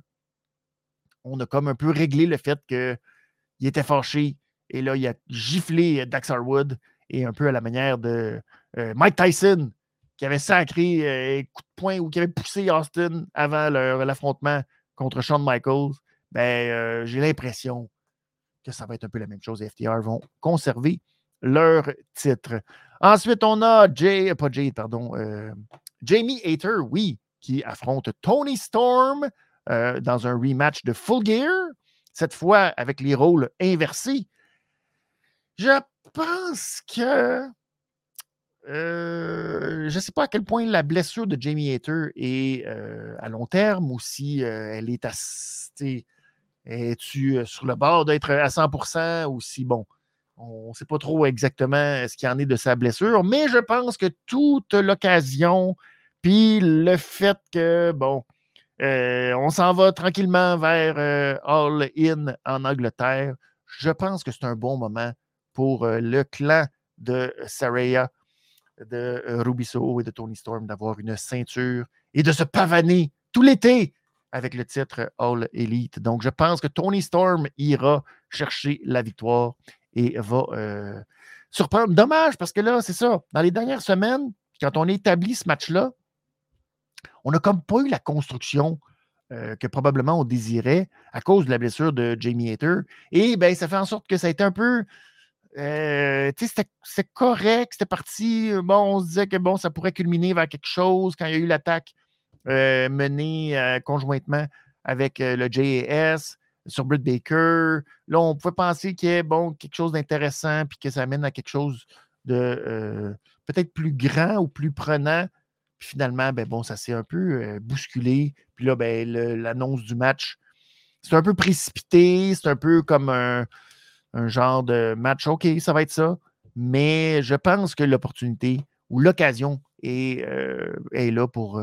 On a comme un peu réglé le fait qu'il était fâché. Et là, il a giflé Dax Harwood et un peu à la manière de euh, Mike Tyson, qui avait sacré euh, coup de poing ou qui avait poussé Austin avant l'affrontement contre Shawn Michaels. Ben, euh, j'ai l'impression que ça va être un peu la même chose. Les FTR vont conserver leur titre. Ensuite, on a Jay, pas Jay, pardon, Jamie Hater, oui, qui affronte Tony Storm dans un rematch de Full Gear, cette fois avec les rôles inversés. Je pense que. Euh, je ne sais pas à quel point la blessure de Jamie Hater est euh, à long terme ou si euh, elle est assez. Es-tu sur le bord d'être à 100% ou si, bon, on ne sait pas trop exactement ce qu'il en est de sa blessure, mais je pense que toute l'occasion, puis le fait que, bon, on s'en va tranquillement vers All In en Angleterre, je pense que c'est un bon moment pour le clan de Saraya, de Rubiso et de Tony Storm d'avoir une ceinture et de se pavaner tout l'été avec le titre All Elite. Donc, je pense que Tony Storm ira chercher la victoire et va surprendre. Dommage, parce que là, c'est ça. Dans les dernières semaines, quand on a établi ce match-là, on n'a comme pas eu la construction que probablement on désirait à cause de la blessure de Jamie Hater. Et ben, ça fait en sorte que ça a été un peu euh, c'était correct, c'était parti. Euh, bon, on se disait que bon, ça pourrait culminer vers quelque chose quand il y a eu l'attaque euh, menée conjointement avec le JAS sur Britt Baker. Là, on pouvait penser qu'il y ait bon, quelque chose d'intéressant puis que ça amène à quelque chose de peut-être plus grand ou plus prenant. Puis finalement, ben, bon, ça s'est un peu bousculé. Puis là, ben, l'annonce du match, c'est un peu précipité. C'est un peu comme un genre de match, OK, ça va être ça. Mais je pense que l'opportunité ou l'occasion est, euh, est, là pour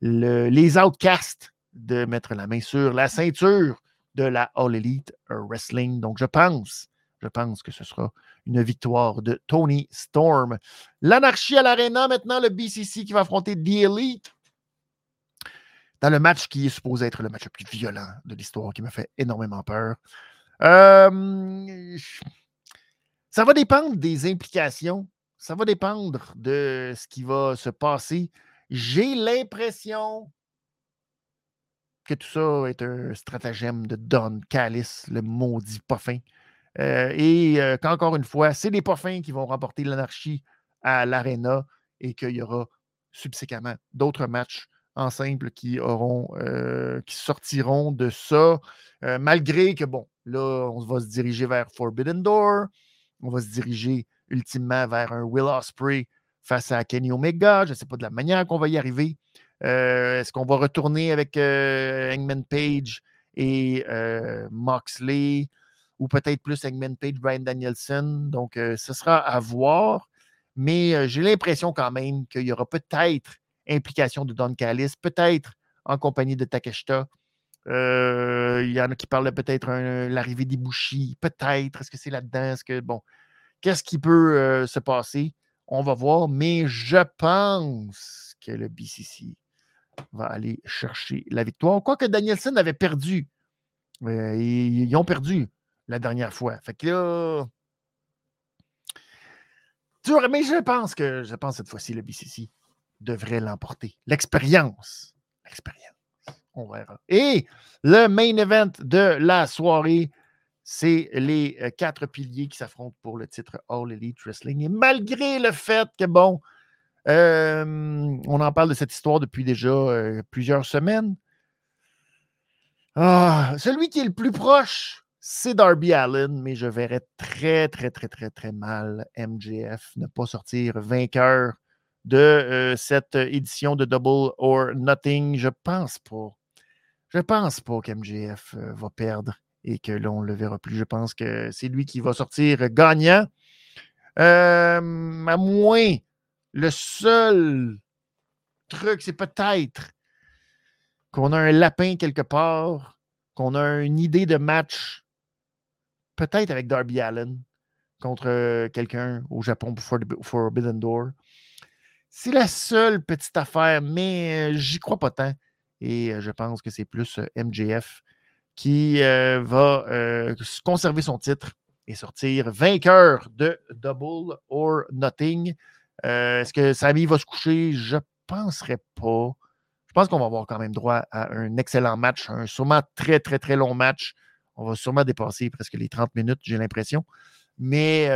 les outcasts de mettre la main sur la ceinture de la All Elite Wrestling. Donc, je pense, je pense que ce sera une victoire de Tony Storm. L'anarchie à l'arena, maintenant, le BCC qui va affronter The Elite dans le match qui est supposé être le match le plus violent de l'histoire, qui me fait énormément peur. Euh, ça va dépendre des implications. Ça va dépendre de ce qui va se passer. J'ai l'impression que tout ça est un stratagème de Don Callis, le maudit poffin. Euh, et euh, qu'encore une fois, c'est les poffins qui vont remporter l'anarchie à l'Arena et qu'il y aura subséquemment d'autres matchs en simple qui auront, qui sortiront de ça, malgré que, bon, Là, on va se diriger vers Forbidden Door. On va se diriger ultimement vers un Will Osprey face à Kenny Omega. Je ne sais pas de la manière qu'on va y arriver. Euh, est-ce qu'on va retourner avec euh, Hangman Page et euh, Moxley ou peut-être plus Hangman Page, Brian Danielson? Donc, ce sera à voir. Mais j'ai l'impression quand même qu'il y aura peut-être implication de Don Callis, peut-être en compagnie de Takeshita. Euh, il y en a qui parlent peut-être l'arrivée des Bouchis. Peut-être. Est-ce que c'est là-dedans? Que, bon, qu'est-ce qui peut euh, se passer? On va voir. Mais je pense que le BCC va aller chercher la victoire. Quoique Danielson avait perdu. Euh, ils, ont perdu la dernière fois. Fait que là. Mais je pense que je pense cette fois-ci, le BCC devrait l'emporter. L'expérience. L'expérience. On verra. Et le main event de la soirée, c'est les euh, quatre piliers qui s'affrontent pour le titre All Elite Wrestling. Et malgré le fait que, bon, euh, on en parle de cette histoire depuis déjà euh, plusieurs semaines, ah, celui qui est le plus proche c'est Darby Allen, mais je verrais très, très, très, très, très mal MJF ne pas sortir vainqueur de cette édition de Double or Nothing. Je pense pas. Je pense pas qu'MJF va perdre et que l'on ne le verra plus. Je pense que c'est lui qui va sortir gagnant. Euh, à moins, le seul truc, c'est peut-être qu'on a un lapin quelque part, qu'on a une idée de match, peut-être avec Darby Allen contre quelqu'un au Japon pour Forbidden Door. C'est la seule petite affaire, mais j'y crois pas tant. Et je pense que c'est plus MJF qui va conserver son titre et sortir vainqueur de Double or Nothing. Est-ce que Samy va se coucher? Je ne penserais pas. Je pense qu'on va avoir quand même droit à un excellent match, un sûrement très, très, très long match. On va sûrement dépasser presque les 30 minutes, j'ai l'impression. Mais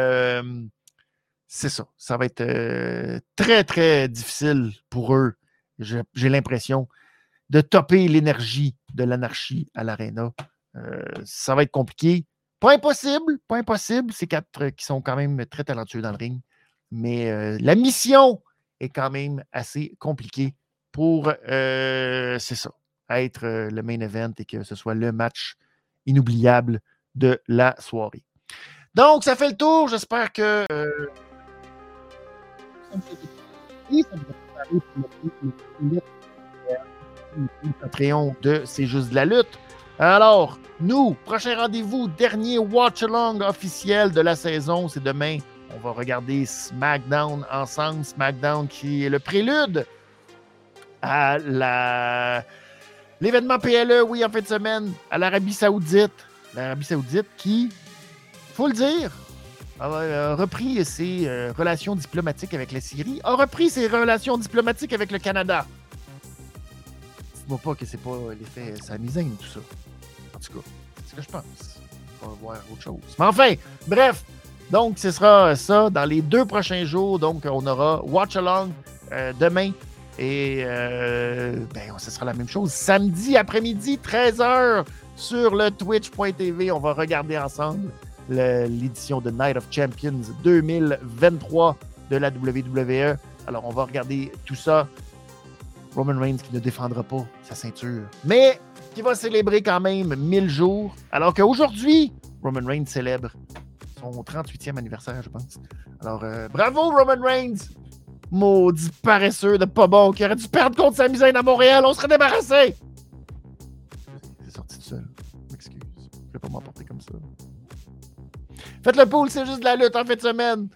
c'est ça. Ça va être très, très difficile pour eux, j'ai l'impression, de topper l'énergie de l'anarchie à l'aréna. Euh, ça va être compliqué. Pas impossible, pas impossible. C'est quatre qui sont quand même très talentueux dans le ring. Mais euh, la mission est quand même assez compliquée pour, euh, c'est ça, être le main event et que ce soit le match inoubliable de la soirée. Donc, ça fait le tour. J'espère que. De C'est juste de la lutte. Alors, nous, prochain rendez-vous, dernier watch-along officiel de la saison, c'est demain. On va regarder SmackDown ensemble. SmackDown qui est le prélude à l'événement PLE, oui, en fin de semaine, à l'Arabie Saoudite. L'Arabie Saoudite qui, faut le dire, a repris ses euh, relations diplomatiques avec la Syrie, a repris ses relations diplomatiques avec le Canada dites-moi pas que c'est pas l'effet Samizane, tout ça. En tout cas, c'est ce que je pense. On va voir autre chose. Mais enfin, bref. Donc, ce sera ça dans les deux prochains jours. Donc, on aura Watch Along euh, demain. Et euh, ben, ce sera la même chose. Samedi après-midi, 13h, sur le twitch.tv. On va regarder ensemble l'édition de Night of Champions 2023 de la WWE. Alors, on va regarder tout ça. Roman Reigns qui ne défendra pas sa ceinture, mais qui va célébrer quand même 1000 jours, alors qu'aujourd'hui, Roman Reigns célèbre son 38e anniversaire, je pense. Alors, euh, bravo Roman Reigns! Maudit paresseux de pas bon qui aurait dû perdre contre sa misaine à Montréal, on serait débarrassé! C'est sorti tout seul. M'excuse. Je vais pas m'emporter comme ça. Faites le pool, c'est juste de la lutte en fin de semaine.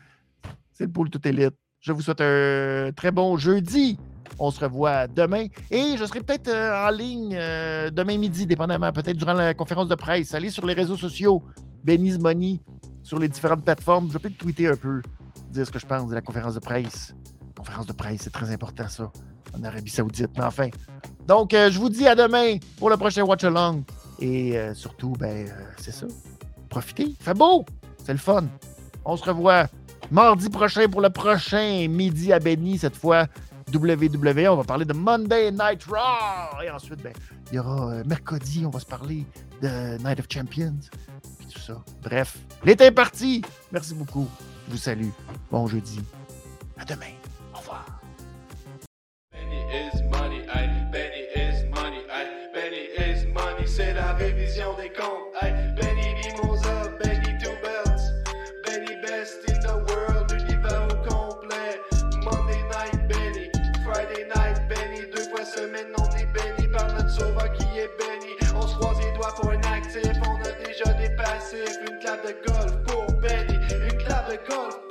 C'est le pool tout élite. Je vous souhaite un très bon jeudi. On se revoit demain. Et je serai peut-être euh, en ligne euh, demain midi, dépendamment, peut-être durant la conférence de presse. Allez sur les réseaux sociaux, Benny's Money, sur les différentes plateformes. Je vais peut-être tweeter un peu, dire ce que je pense de la conférence de presse. Conférence de presse, c'est très important, ça, en Arabie Saoudite. Mais enfin. Donc, euh, je vous dis à demain pour le prochain Watch Along. Et surtout, ben, c'est ça. Profitez. Fait beau. C'est le fun. On se revoit mardi prochain pour le prochain midi à Benny, cette fois WWE. On va parler de Monday Night Raw. Et ensuite, ben, il y aura euh, mercredi, on va se parler de Night of Champions. Puis tout ça. Bref, l'été est parti. Merci beaucoup. Je vous salue. Bon jeudi. À demain. Au revoir. Clave de golf pour Benny, de golf